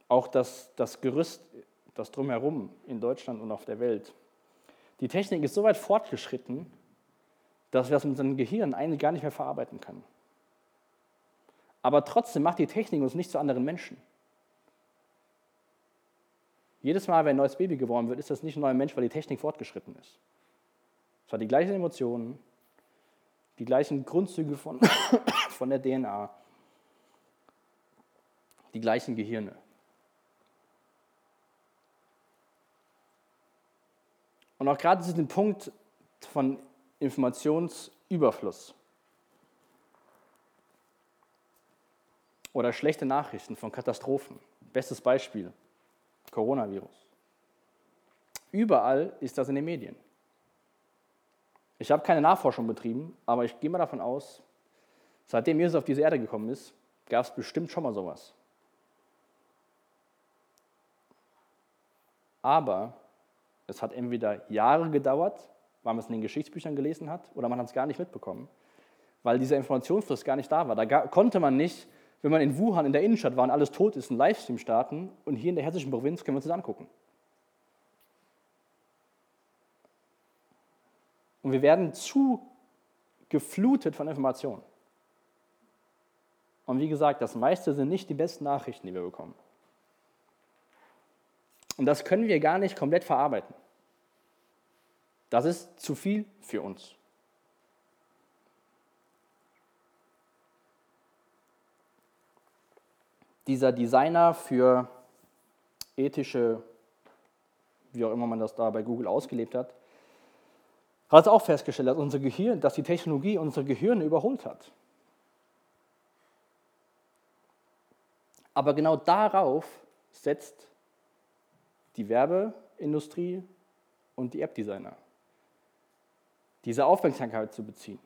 Auch das, das Gerüst das drumherum in Deutschland und auf der Welt. Die Technik ist so weit fortgeschritten, dass wir das mit unserem Gehirn eigentlich gar nicht mehr verarbeiten können. Aber trotzdem macht die Technik uns nicht zu anderen Menschen. Jedes Mal, wenn ein neues Baby geboren wird, ist das nicht ein neuer Mensch, weil die Technik fortgeschritten ist. Es hat die gleichen Emotionen, die gleichen Grundzüge von, <coughs> von der DNA, die gleichen Gehirne. Und auch gerade diesen Punkt von Informationsüberfluss oder schlechte Nachrichten von Katastrophen. Bestes Beispiel, Coronavirus. Überall ist das in den Medien. Ich habe keine Nachforschung betrieben, aber ich gehe mal davon aus, seitdem Jesus auf diese Erde gekommen ist, gab es bestimmt schon mal sowas. Aber es hat entweder Jahre gedauert, weil man es in den Geschichtsbüchern gelesen hat, oder man hat es gar nicht mitbekommen, weil dieser Informationsfluss gar nicht da war. Da konnte man nicht, wenn man in Wuhan in der Innenstadt war und alles tot ist, einen Livestream starten und hier in der hessischen Provinz können wir uns das angucken. Und wir werden zu geflutet von Informationen. Und wie gesagt, das meiste sind nicht die besten Nachrichten, die wir bekommen. Und das können wir gar nicht komplett verarbeiten. Das ist zu viel für uns. Dieser Designer für ethische, wie auch immer man das da bei Google ausgelebt hat, hat auch festgestellt, dass unser Gehirn, dass die Technologie unsere Gehirne überholt hat. Aber genau darauf setzt die Werbeindustrie und die App-Designer diese Aufmerksamkeit zu beziehen.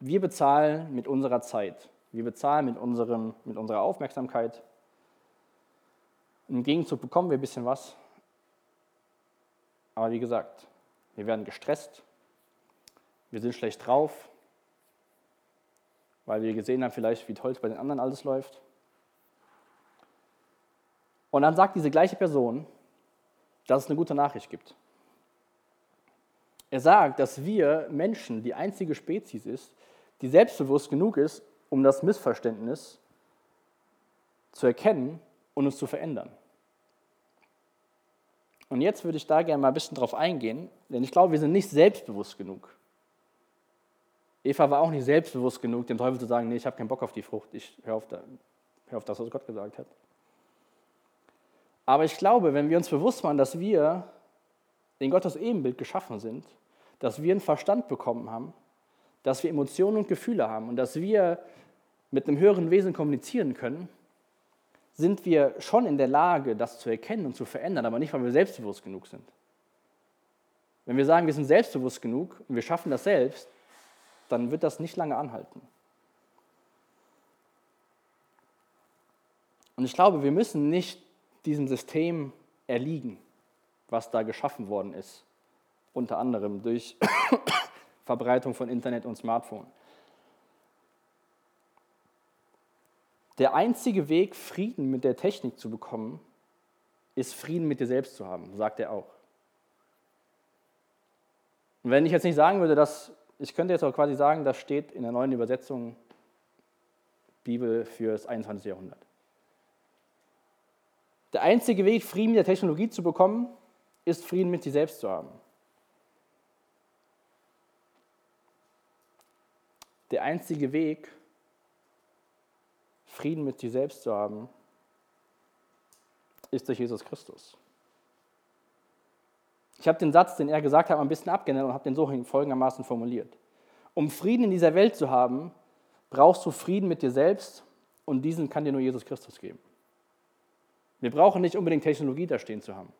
Wir bezahlen mit unserer Zeit, wir bezahlen mit, unserem, mit unserer Aufmerksamkeit. Im Gegenzug bekommen wir ein bisschen was. Aber wie gesagt, wir werden gestresst, wir sind schlecht drauf, weil wir gesehen haben vielleicht, wie toll es bei den anderen alles läuft. Und dann sagt diese gleiche Person, dass es eine gute Nachricht gibt. Er sagt, dass wir Menschen die einzige Spezies ist, die selbstbewusst genug ist, um das Missverständnis zu erkennen und uns zu verändern. Und jetzt würde ich da gerne mal ein bisschen drauf eingehen, denn ich glaube, wir sind nicht selbstbewusst genug. Eva war auch nicht selbstbewusst genug, dem Teufel zu sagen, nee, ich habe keinen Bock auf die Frucht, ich höre auf, hör auf das, was Gott gesagt hat. Aber ich glaube, wenn wir uns bewusst machen, dass wir in Gottes Ebenbild geschaffen sind, dass wir einen Verstand bekommen haben, dass wir Emotionen und Gefühle haben und dass wir mit einem höheren Wesen kommunizieren können, sind wir schon in der Lage, das zu erkennen und zu verändern, aber nicht, weil wir selbstbewusst genug sind. Wenn wir sagen, wir sind selbstbewusst genug und wir schaffen das selbst, dann wird das nicht lange anhalten. Und ich glaube, wir müssen nicht diesem System erliegen, was da geschaffen worden ist, unter anderem durch <coughs> Verbreitung von Internet und Smartphone. Der einzige Weg, Frieden mit der Technik zu bekommen, ist Frieden mit dir selbst zu haben, sagt er auch. Und wenn ich jetzt nicht sagen würde, dass, ich könnte jetzt auch quasi sagen, das steht in der neuen Übersetzung Bibel für das 21. Jahrhundert. Der einzige Weg, Frieden mit der Technologie zu bekommen, ist Frieden mit dir selbst zu haben. Der einzige Weg, Frieden mit dir selbst zu haben, ist durch Jesus Christus. Ich habe den Satz, den er gesagt hat, ein bisschen abgeändert und habe den so folgendermaßen formuliert. Um Frieden in dieser Welt zu haben, brauchst du Frieden mit dir selbst und diesen kann dir nur Jesus Christus geben. Wir brauchen nicht unbedingt Technologie da stehen zu haben.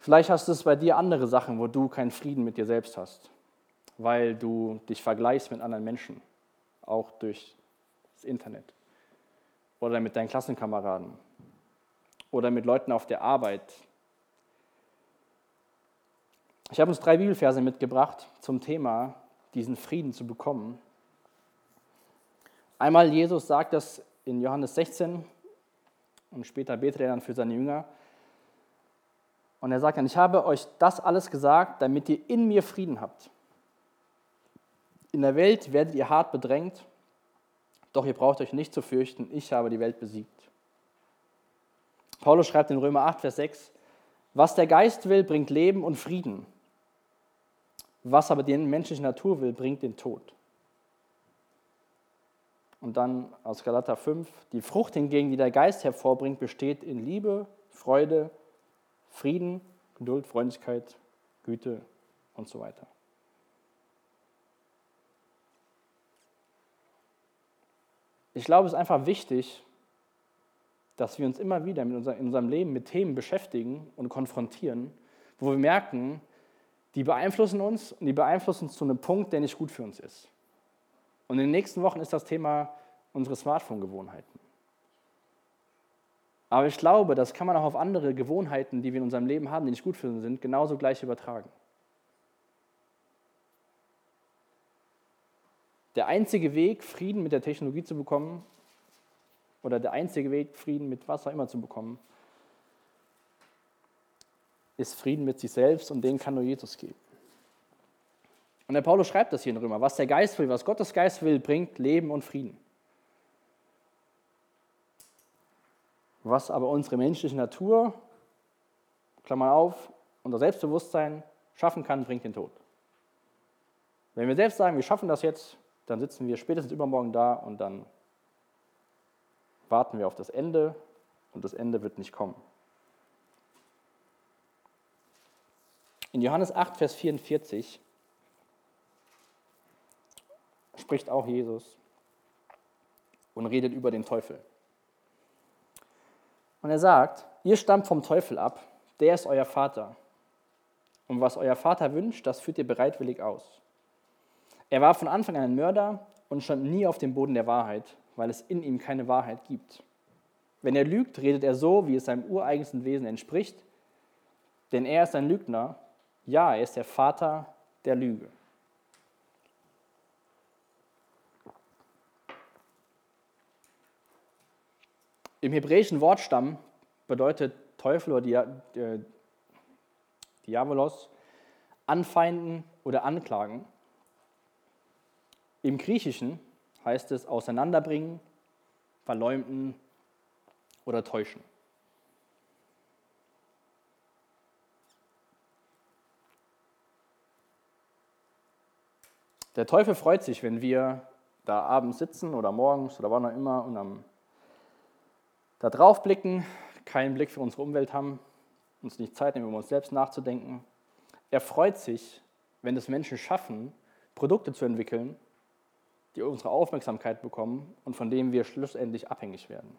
Vielleicht hast du es bei dir andere Sachen, wo du keinen Frieden mit dir selbst hast, weil du dich vergleichst mit anderen Menschen, auch durch das Internet oder mit deinen Klassenkameraden oder mit Leuten auf der Arbeit. Ich habe uns drei Bibelverse mitgebracht zum Thema, diesen Frieden zu bekommen. Einmal Jesus sagt das in Johannes 16 und später betet er dann für seine Jünger. Und er sagt dann, ich habe euch das alles gesagt, damit ihr in mir Frieden habt. In der Welt werdet ihr hart bedrängt, doch ihr braucht euch nicht zu fürchten, ich habe die Welt besiegt. Paulus schreibt in Römer 8, Vers 6, was der Geist will, bringt Leben und Frieden. Was aber die menschliche Natur will, bringt den Tod. Und dann aus Galater 5, die Frucht hingegen, die der Geist hervorbringt, besteht in Liebe, Freude, Frieden, Geduld, Freundlichkeit, Güte und so weiter. Ich glaube, es ist einfach wichtig, dass wir uns immer wieder in unserem Leben mit Themen beschäftigen und konfrontieren, wo wir merken, die beeinflussen uns und die beeinflussen uns zu einem Punkt, der nicht gut für uns ist. Und in den nächsten Wochen ist das Thema unsere Smartphone-Gewohnheiten. Aber ich glaube, das kann man auch auf andere Gewohnheiten, die wir in unserem Leben haben, die nicht gut für uns sind, genauso gleich übertragen. Der einzige Weg, Frieden mit der Technologie zu bekommen, oder der einzige Weg, Frieden mit was auch immer zu bekommen, ist Frieden mit sich selbst und den kann nur Jesus geben. Und der Paulus schreibt das hier in Römer. Was der Geist will, was Gottes Geist will, bringt Leben und Frieden. Was aber unsere menschliche Natur, Klammer auf, unser Selbstbewusstsein schaffen kann, bringt den Tod. Wenn wir selbst sagen, wir schaffen das jetzt, dann sitzen wir spätestens übermorgen da und dann warten wir auf das Ende und das Ende wird nicht kommen. In Johannes 8, Vers 44 spricht auch Jesus und redet über den Teufel. Und er sagt, ihr stammt vom Teufel ab, der ist euer Vater. Und was euer Vater wünscht, das führt ihr bereitwillig aus. Er war von Anfang an ein Mörder und stand nie auf dem Boden der Wahrheit, weil es in ihm keine Wahrheit gibt. Wenn er lügt, redet er so, wie es seinem ureigensten Wesen entspricht, denn er ist ein Lügner. Ja, er ist der Vater der Lüge. Im hebräischen Wortstamm bedeutet Teufel oder Diabolos anfeinden oder anklagen. Im Griechischen heißt es auseinanderbringen, verleumden oder täuschen. Der Teufel freut sich, wenn wir da abends sitzen oder morgens oder wann auch immer und am da drauf blicken, keinen Blick für unsere Umwelt haben, uns nicht Zeit nehmen, um uns selbst nachzudenken. er freut sich, wenn es Menschen schaffen, Produkte zu entwickeln, die unsere Aufmerksamkeit bekommen und von denen wir schlussendlich abhängig werden.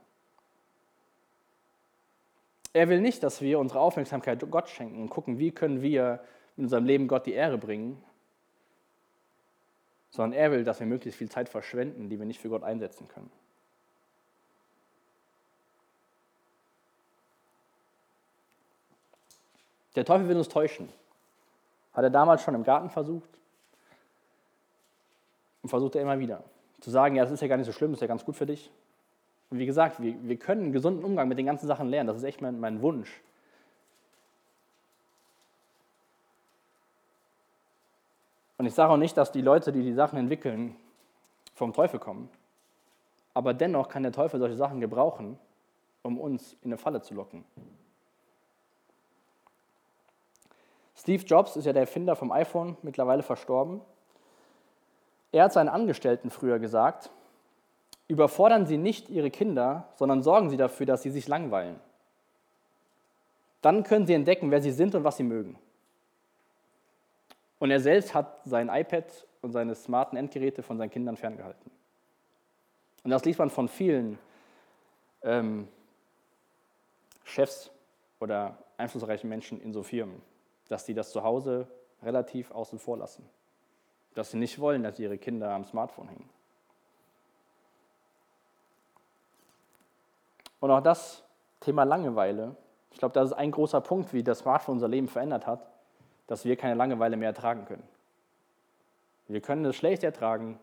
Er will nicht, dass wir unsere Aufmerksamkeit Gott schenken und gucken, wie können wir in unserem Leben Gott die Ehre bringen, sondern er will, dass wir möglichst viel Zeit verschwenden, die wir nicht für Gott einsetzen können. Der Teufel will uns täuschen. Hat er damals schon im Garten versucht und versucht er immer wieder. Zu sagen, ja, das ist ja gar nicht so schlimm, das ist ja ganz gut für dich. Und wie gesagt, wir, wir können einen gesunden Umgang mit den ganzen Sachen lernen. Das ist echt mein, mein Wunsch. Und ich sage auch nicht, dass die Leute, die die Sachen entwickeln, vom Teufel kommen. Aber dennoch kann der Teufel solche Sachen gebrauchen, um uns in eine Falle zu locken. Steve Jobs ist ja der Erfinder vom iPhone, mittlerweile verstorben. Er hat seinen Angestellten früher gesagt, überfordern Sie nicht Ihre Kinder, sondern sorgen Sie dafür, dass sie sich langweilen. Dann können Sie entdecken, wer Sie sind und was Sie mögen. Und er selbst hat sein iPad und seine smarten Endgeräte von seinen Kindern ferngehalten. Und das liest man von vielen ähm, Chefs oder einflussreichen Menschen in so Firmen, dass sie das zu Hause relativ außen vor lassen. Dass sie nicht wollen, dass ihre Kinder am Smartphone hängen. Und auch das Thema Langeweile, ich glaube, das ist ein großer Punkt, wie das Smartphone unser Leben verändert hat, dass wir keine Langeweile mehr ertragen können. Wir können es schlecht ertragen,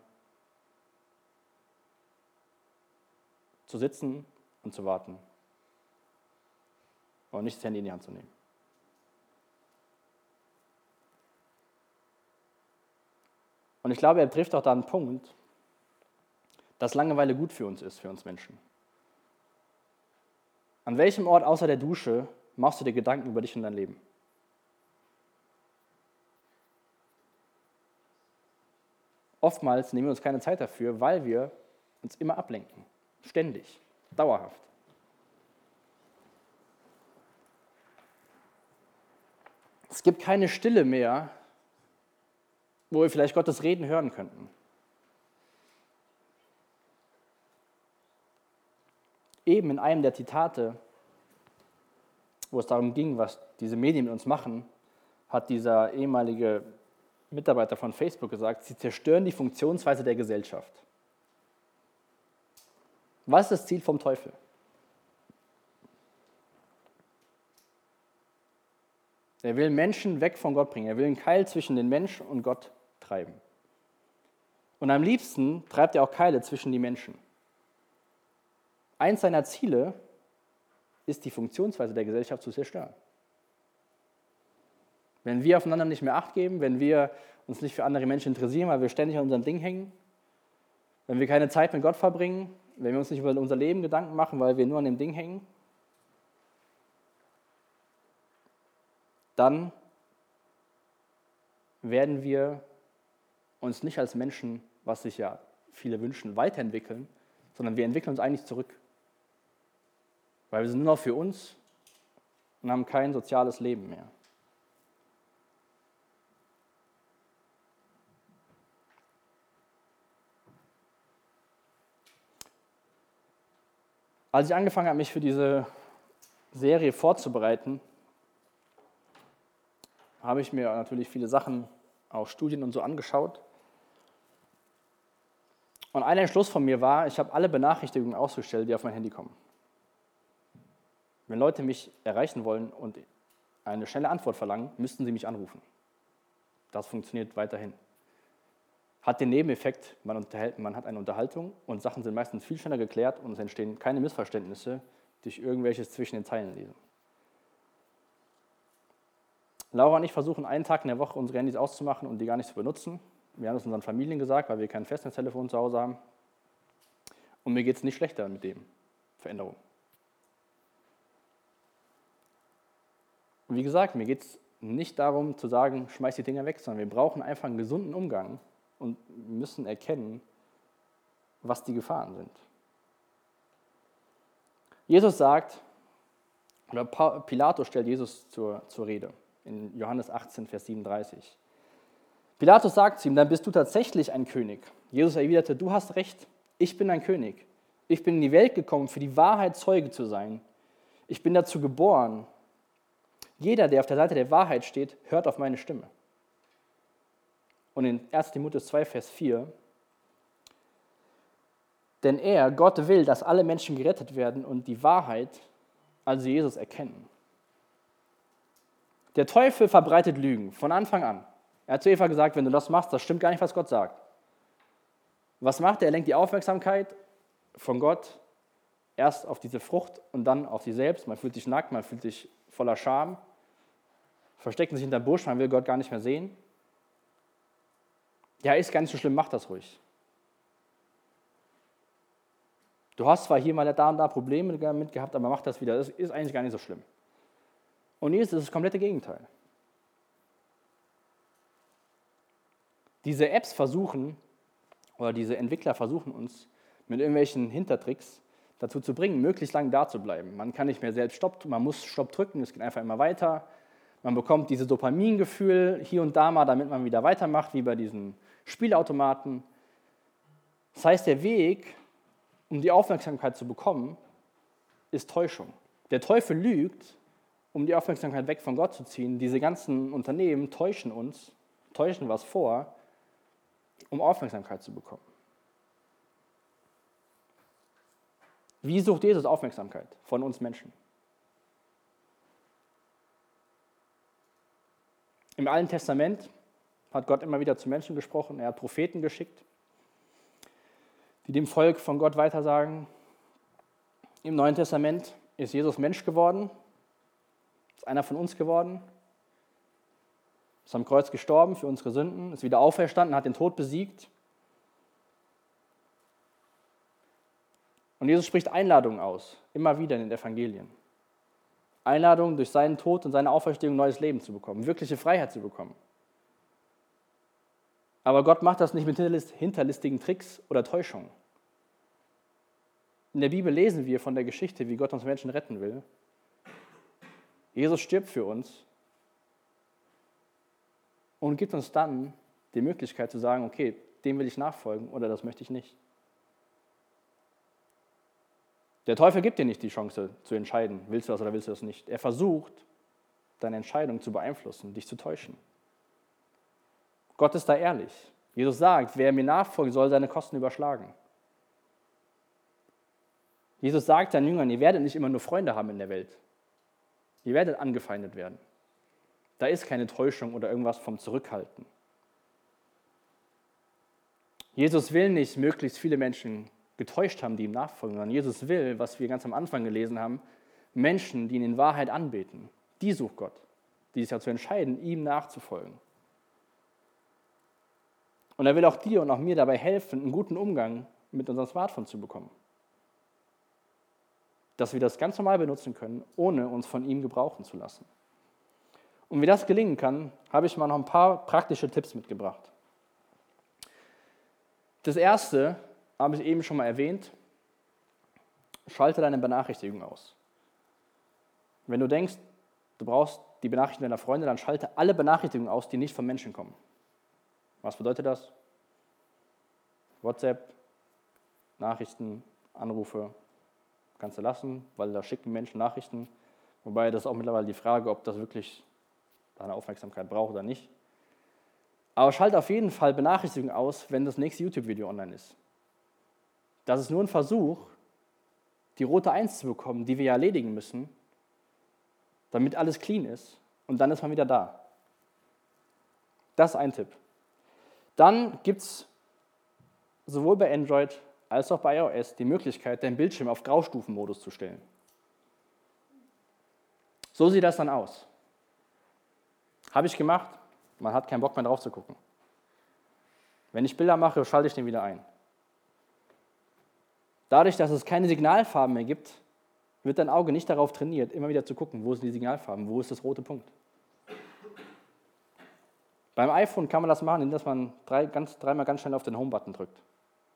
zu sitzen und zu warten und nicht das Handy in die Hand zu nehmen. Und ich glaube, er trifft auch da einen Punkt, dass Langeweile gut für uns ist, für uns Menschen. An welchem Ort außer der Dusche machst du dir Gedanken über dich und dein Leben? Oftmals nehmen wir uns keine Zeit dafür, weil wir uns immer ablenken. Ständig, dauerhaft. Es gibt keine Stille mehr, wo wir vielleicht Gottes Reden hören könnten. Eben in einem der Zitate, wo es darum ging, was diese Medien mit uns machen, hat dieser ehemalige Mitarbeiter von Facebook gesagt, sie zerstören die Funktionsweise der Gesellschaft. Was ist das Ziel vom Teufel? Er will Menschen weg von Gott bringen. Er will einen Keil zwischen den Menschen und Gott treiben. Und am liebsten treibt er auch Keile zwischen die Menschen. Eins seiner Ziele ist, die Funktionsweise der Gesellschaft zu zerstören. Wenn wir aufeinander nicht mehr Acht geben, wenn wir uns nicht für andere Menschen interessieren, weil wir ständig an unserem Ding hängen, wenn wir keine Zeit mit Gott verbringen, wenn wir uns nicht über unser Leben Gedanken machen, weil wir nur an dem Ding hängen, dann werden wir uns nicht als Menschen, was sich ja viele wünschen, weiterentwickeln, sondern wir entwickeln uns eigentlich zurück. Weil wir sind nur noch für uns und haben kein soziales Leben mehr. Als ich angefangen habe, mich für diese Serie vorzubereiten, habe ich mir natürlich viele Sachen, auch Studien und so angeschaut. Und ein Entschluss von mir war, ich habe alle Benachrichtigungen ausgestellt, die auf mein Handy kommen. Wenn Leute mich erreichen wollen und eine schnelle Antwort verlangen, müssten sie mich anrufen. Das funktioniert weiterhin hat den Nebeneffekt, man, unterhält, man hat eine Unterhaltung und Sachen sind meistens viel schneller geklärt und es entstehen keine Missverständnisse durch irgendwelches zwischen den Zeilen lesen. Laura und ich versuchen einen Tag in der Woche unsere Handys auszumachen und die gar nicht zu benutzen. Wir haben es unseren Familien gesagt, weil wir kein Festnetztelefon zu Hause haben. Und mir geht es nicht schlechter mit dem. Veränderung. Wie gesagt, mir geht es nicht darum zu sagen, schmeiß die Dinger weg, sondern wir brauchen einfach einen gesunden Umgang und müssen erkennen, was die Gefahren sind. Jesus sagt, oder Pilatus stellt Jesus zur, zur Rede. in Johannes 18, Vers 37. Pilatus sagt zu ihm, dann bist du tatsächlich ein König. Jesus erwiderte, du hast recht, ich bin ein König. Ich bin in die Welt gekommen, für die Wahrheit Zeuge zu sein. Ich bin dazu geboren. Jeder, der auf der Seite der Wahrheit steht, hört auf meine Stimme. Und in 1 Timotheus 2, Vers 4, denn er, Gott will, dass alle Menschen gerettet werden und die Wahrheit, also Jesus, erkennen. Der Teufel verbreitet Lügen von Anfang an. Er hat zu Eva gesagt, wenn du das machst, das stimmt gar nicht, was Gott sagt. Was macht er? Er lenkt die Aufmerksamkeit von Gott erst auf diese Frucht und dann auf sie selbst. Man fühlt sich nackt, man fühlt sich voller Scham, verstecken sich hinter dem Busch, man will Gott gar nicht mehr sehen. Ja, ist gar nicht so schlimm, mach das ruhig. Du hast zwar hier mal da und da Probleme damit gehabt, aber mach das wieder. Das ist eigentlich gar nicht so schlimm. Und hier ist das komplette Gegenteil. Diese Apps versuchen, oder diese Entwickler versuchen uns mit irgendwelchen Hintertricks dazu zu bringen, möglichst lange da zu bleiben. Man kann nicht mehr selbst Stopp, man muss Stopp drücken, es geht einfach immer weiter. Man bekommt dieses Dopamingefühl hier und da mal, damit man wieder weitermacht, wie bei diesen Spielautomaten. Das heißt, der Weg, um die Aufmerksamkeit zu bekommen, ist Täuschung. Der Teufel lügt, um die Aufmerksamkeit weg von Gott zu ziehen. Diese ganzen Unternehmen täuschen uns, täuschen was vor, um Aufmerksamkeit zu bekommen. Wie sucht Jesus Aufmerksamkeit von uns Menschen? Im Alten Testament hat Gott immer wieder zu Menschen gesprochen. Er hat Propheten geschickt, die dem Volk von Gott weitersagen. Im Neuen Testament ist Jesus Mensch geworden, ist einer von uns geworden, ist am Kreuz gestorben für unsere Sünden, ist wieder auferstanden, hat den Tod besiegt Und Jesus spricht Einladungen aus, immer wieder in den Evangelien. Einladungen durch seinen Tod und seine Auferstehung neues Leben zu bekommen, wirkliche Freiheit zu bekommen. Aber Gott macht das nicht mit hinterlistigen Tricks oder Täuschungen. In der Bibel lesen wir von der Geschichte, wie Gott uns Menschen retten will. Jesus stirbt für uns und gibt uns dann die Möglichkeit zu sagen, okay, dem will ich nachfolgen oder das möchte ich nicht. Der Teufel gibt dir nicht die Chance zu entscheiden, willst du das oder willst du das nicht. Er versucht, deine Entscheidung zu beeinflussen, dich zu täuschen. Gott ist da ehrlich. Jesus sagt, wer mir nachfolgt, soll seine Kosten überschlagen. Jesus sagt seinen Jüngern, ihr werdet nicht immer nur Freunde haben in der Welt. Ihr werdet angefeindet werden. Da ist keine Täuschung oder irgendwas vom Zurückhalten. Jesus will nicht möglichst viele Menschen getäuscht haben, die ihm nachfolgen, sondern Jesus will, was wir ganz am Anfang gelesen haben, Menschen, die ihn in Wahrheit anbeten. Die sucht Gott, die sich dazu entscheiden, ihm nachzufolgen. Und er will auch dir und auch mir dabei helfen, einen guten Umgang mit unserem Smartphone zu bekommen. Dass wir das ganz normal benutzen können, ohne uns von ihm gebrauchen zu lassen. Und wie das gelingen kann, habe ich mal noch ein paar praktische Tipps mitgebracht. Das erste habe ich eben schon mal erwähnt, schalte deine Benachrichtigung aus. Wenn du denkst, du brauchst die Benachrichtigung deiner Freunde, dann schalte alle Benachrichtigungen aus, die nicht von Menschen kommen. Was bedeutet das? WhatsApp, Nachrichten, Anrufe kannst du lassen, weil da schicken Menschen Nachrichten. Wobei das ist auch mittlerweile die Frage, ob das wirklich deine Aufmerksamkeit braucht oder nicht. Aber schalte auf jeden Fall Benachrichtigungen aus, wenn das nächste YouTube-Video online ist. Das ist nur ein Versuch, die rote Eins zu bekommen, die wir erledigen müssen, damit alles clean ist. Und dann ist man wieder da. Das ist ein Tipp. Dann gibt es sowohl bei Android als auch bei iOS die Möglichkeit, deinen Bildschirm auf Graustufenmodus zu stellen. So sieht das dann aus. Habe ich gemacht, man hat keinen Bock mehr drauf zu gucken. Wenn ich Bilder mache, schalte ich den wieder ein. Dadurch, dass es keine Signalfarben mehr gibt, wird dein Auge nicht darauf trainiert, immer wieder zu gucken, wo sind die Signalfarben, wo ist das rote Punkt. Beim iPhone kann man das machen, indem man drei, ganz, dreimal ganz schnell auf den Home-Button drückt.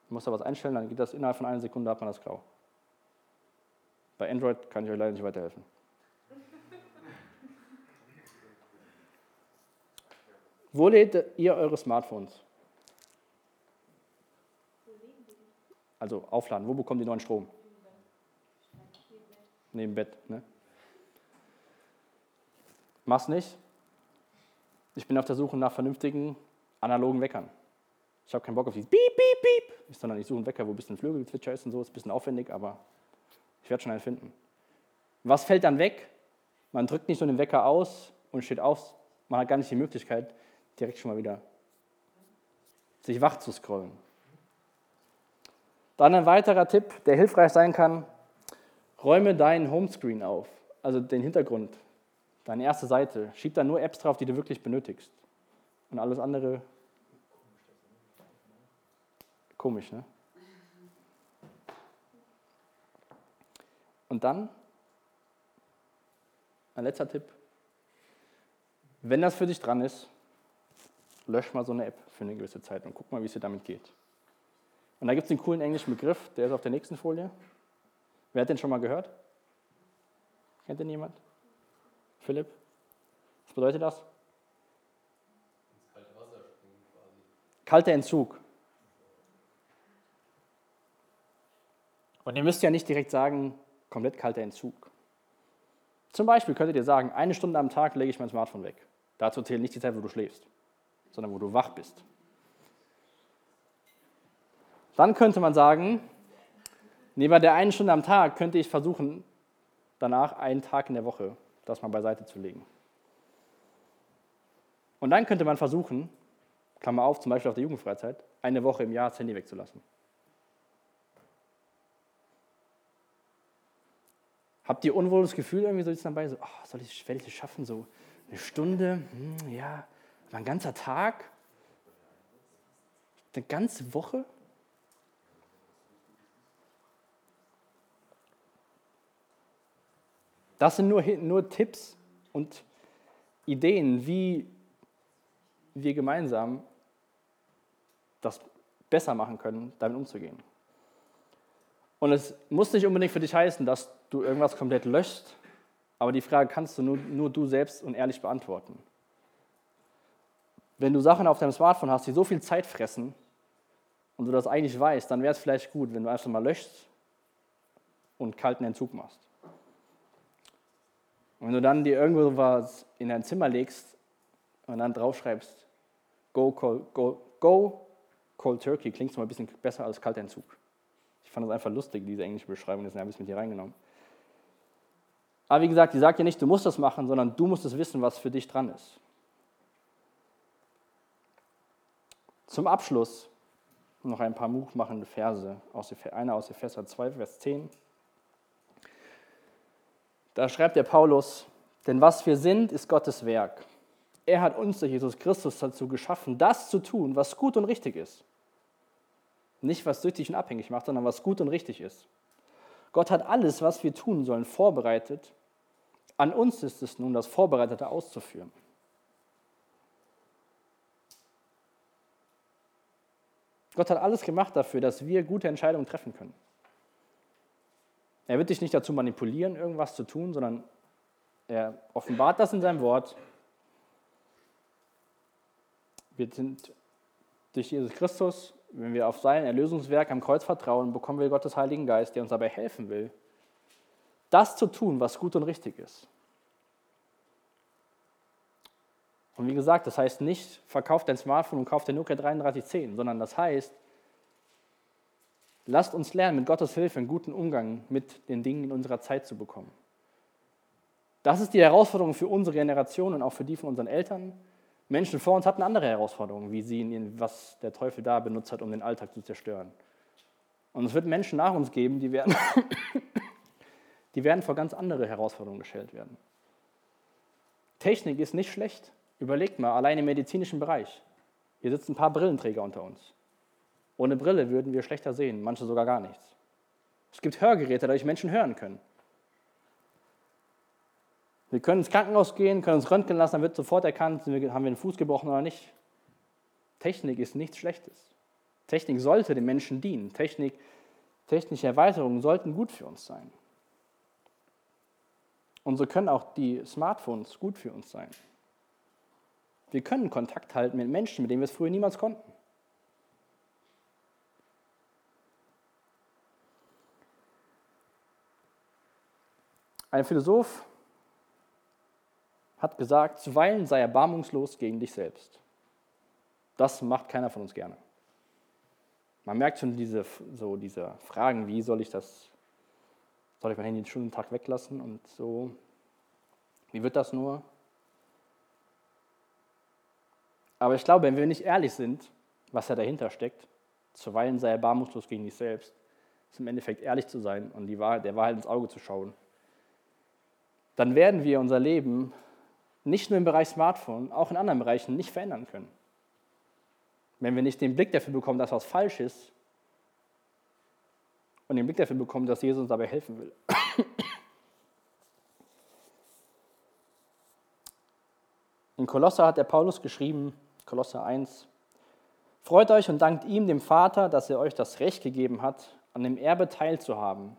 Man muss da was einstellen, dann geht das innerhalb von einer Sekunde, hat man das grau. Bei Android kann ich euch leider nicht weiterhelfen. Wo lädt ihr eure Smartphones? Also aufladen. Wo bekommt ihr neuen Strom? Neben Bett. Ne? Mach's nicht. Ich bin auf der Suche nach vernünftigen analogen Weckern. Ich habe keinen Bock auf dieses Piep, Piep, Piep, sondern ich suche einen Wecker, wo ein bisschen Flügelzwitscher ist und so. Ist ein bisschen aufwendig, aber ich werde schon einen finden. Was fällt dann weg? Man drückt nicht nur den Wecker aus und steht auf. Man hat gar nicht die Möglichkeit, direkt schon mal wieder sich wach zu scrollen. Dann ein weiterer Tipp, der hilfreich sein kann, räume deinen Homescreen auf, also den Hintergrund, deine erste Seite. Schieb da nur Apps drauf, die du wirklich benötigst. Und alles andere komisch, ne? Und dann ein letzter Tipp. Wenn das für dich dran ist, lösch mal so eine App für eine gewisse Zeit und guck mal, wie es dir damit geht. Und da gibt es einen coolen englischen Begriff, der ist auf der nächsten Folie. Wer hat den schon mal gehört? Kennt den jemand? Philipp? Was bedeutet das? Kalter Entzug. Und ihr müsst ja nicht direkt sagen, komplett kalter Entzug. Zum Beispiel könntet ihr sagen, eine Stunde am Tag lege ich mein Smartphone weg. Dazu zählt nicht die Zeit, wo du schläfst, sondern wo du wach bist. Dann könnte man sagen, neben der einen Stunde am Tag könnte ich versuchen, danach einen Tag in der Woche das mal beiseite zu legen. Und dann könnte man versuchen, Klammer auf, zum Beispiel auf der Jugendfreizeit, eine Woche im Jahr das Handy wegzulassen. Habt ihr unwohles Gefühl irgendwie so jetzt dabei? So, oh, soll ich, werde ich das schaffen? So eine Stunde? Hm, ja, ein ganzer Tag? Eine ganze Woche? Das sind nur, nur Tipps und Ideen, wie wir gemeinsam das besser machen können, damit umzugehen. Und es muss nicht unbedingt für dich heißen, dass du irgendwas komplett löscht, aber die Frage kannst du nur, nur du selbst und ehrlich beantworten. Wenn du Sachen auf deinem Smartphone hast, die so viel Zeit fressen und du das eigentlich weißt, dann wäre es vielleicht gut, wenn du einfach mal löschst und kalten Entzug machst. Und wenn du dann dir irgendwo was in dein Zimmer legst und dann draufschreibst, go, cold, go, go cold turkey, klingt mal ein bisschen besser als Kaltentzug. Ich fand das einfach lustig, diese englische Beschreibung, deswegen habe ich es mit hier reingenommen. Aber wie gesagt, die sagt ja nicht, du musst das machen, sondern du musst es wissen, was für dich dran ist. Zum Abschluss noch ein paar mutmachende Verse, einer aus Epheser 2, Vers 10. Da schreibt der Paulus, denn was wir sind, ist Gottes Werk. Er hat uns durch Jesus Christus dazu geschaffen, das zu tun, was gut und richtig ist. Nicht, was süchtig und abhängig macht, sondern was gut und richtig ist. Gott hat alles, was wir tun sollen, vorbereitet. An uns ist es nun, das Vorbereitete auszuführen. Gott hat alles gemacht dafür, dass wir gute Entscheidungen treffen können. Er wird dich nicht dazu manipulieren, irgendwas zu tun, sondern er offenbart das in seinem Wort. Wir sind durch Jesus Christus, wenn wir auf sein Erlösungswerk am Kreuz vertrauen, bekommen wir Gottes Heiligen Geist, der uns dabei helfen will, das zu tun, was gut und richtig ist. Und wie gesagt, das heißt nicht, verkauf dein Smartphone und kauf den Nokia 3310, sondern das heißt, Lasst uns lernen, mit Gottes Hilfe einen guten Umgang mit den Dingen in unserer Zeit zu bekommen. Das ist die Herausforderung für unsere Generation und auch für die von unseren Eltern. Menschen vor uns hatten andere Herausforderungen, wie sie, in was der Teufel da benutzt hat, um den Alltag zu zerstören. Und es wird Menschen nach uns geben, die werden, <coughs> die werden vor ganz andere Herausforderungen gestellt werden. Technik ist nicht schlecht. Überlegt mal, allein im medizinischen Bereich. Hier sitzen ein paar Brillenträger unter uns. Ohne Brille würden wir schlechter sehen, manche sogar gar nichts. Es gibt Hörgeräte, dadurch Menschen hören können. Wir können ins Krankenhaus gehen, können uns röntgen lassen, dann wird sofort erkannt, haben wir einen Fuß gebrochen oder nicht. Technik ist nichts Schlechtes. Technik sollte den Menschen dienen. Technik, technische Erweiterungen sollten gut für uns sein. Und so können auch die Smartphones gut für uns sein. Wir können Kontakt halten mit Menschen, mit denen wir es früher niemals konnten. Ein Philosoph hat gesagt, zuweilen sei erbarmungslos gegen dich selbst. Das macht keiner von uns gerne. Man merkt schon diese, so diese Fragen, wie soll ich das, soll ich mein Handy den Tag weglassen und so, wie wird das nur? Aber ich glaube, wenn wir nicht ehrlich sind, was da dahinter steckt, zuweilen sei erbarmungslos gegen dich selbst, ist im Endeffekt ehrlich zu sein und die Wahrheit, der Wahrheit ins Auge zu schauen, dann werden wir unser Leben nicht nur im Bereich Smartphone, auch in anderen Bereichen nicht verändern können. Wenn wir nicht den Blick dafür bekommen, dass was falsch ist und den Blick dafür bekommen, dass Jesus uns dabei helfen will. In Kolosser hat der Paulus geschrieben, Kolosser 1, Freut euch und dankt ihm, dem Vater, dass er euch das Recht gegeben hat, an dem Erbe teilzuhaben,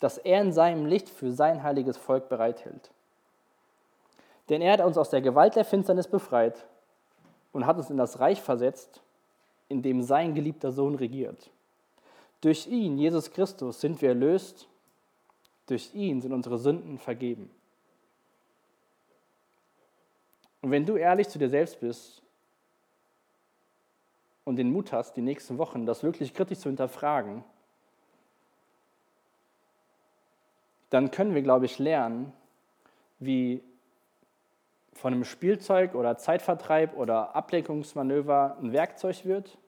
das er in seinem Licht für sein heiliges Volk bereithält. Denn er hat uns aus der Gewalt der Finsternis befreit und hat uns in das Reich versetzt, in dem sein geliebter Sohn regiert. Durch ihn, Jesus Christus, sind wir erlöst, durch ihn sind unsere Sünden vergeben. Und wenn du ehrlich zu dir selbst bist und den Mut hast, die nächsten Wochen das wirklich kritisch zu hinterfragen, dann können wir, glaube ich, lernen, wie von einem Spielzeug oder Zeitvertreib oder Ablenkungsmanöver ein Werkzeug wird,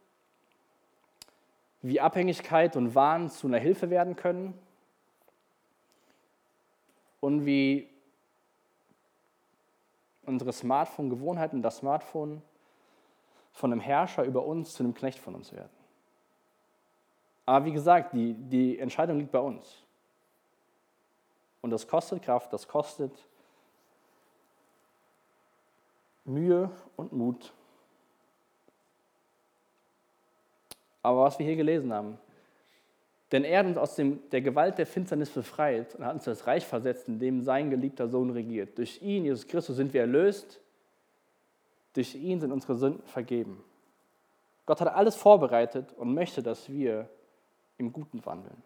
wie Abhängigkeit und Wahn zu einer Hilfe werden können und wie unsere Smartphone-Gewohnheiten, das Smartphone von einem Herrscher über uns zu einem Knecht von uns werden. Aber wie gesagt, die, die Entscheidung liegt bei uns. Und das kostet Kraft, das kostet Mühe und Mut. Aber was wir hier gelesen haben, denn er hat uns aus dem, der Gewalt der Finsternis befreit und hat uns das Reich versetzt, in dem sein geliebter Sohn regiert. Durch ihn, Jesus Christus, sind wir erlöst. Durch ihn sind unsere Sünden vergeben. Gott hat alles vorbereitet und möchte, dass wir im Guten wandeln.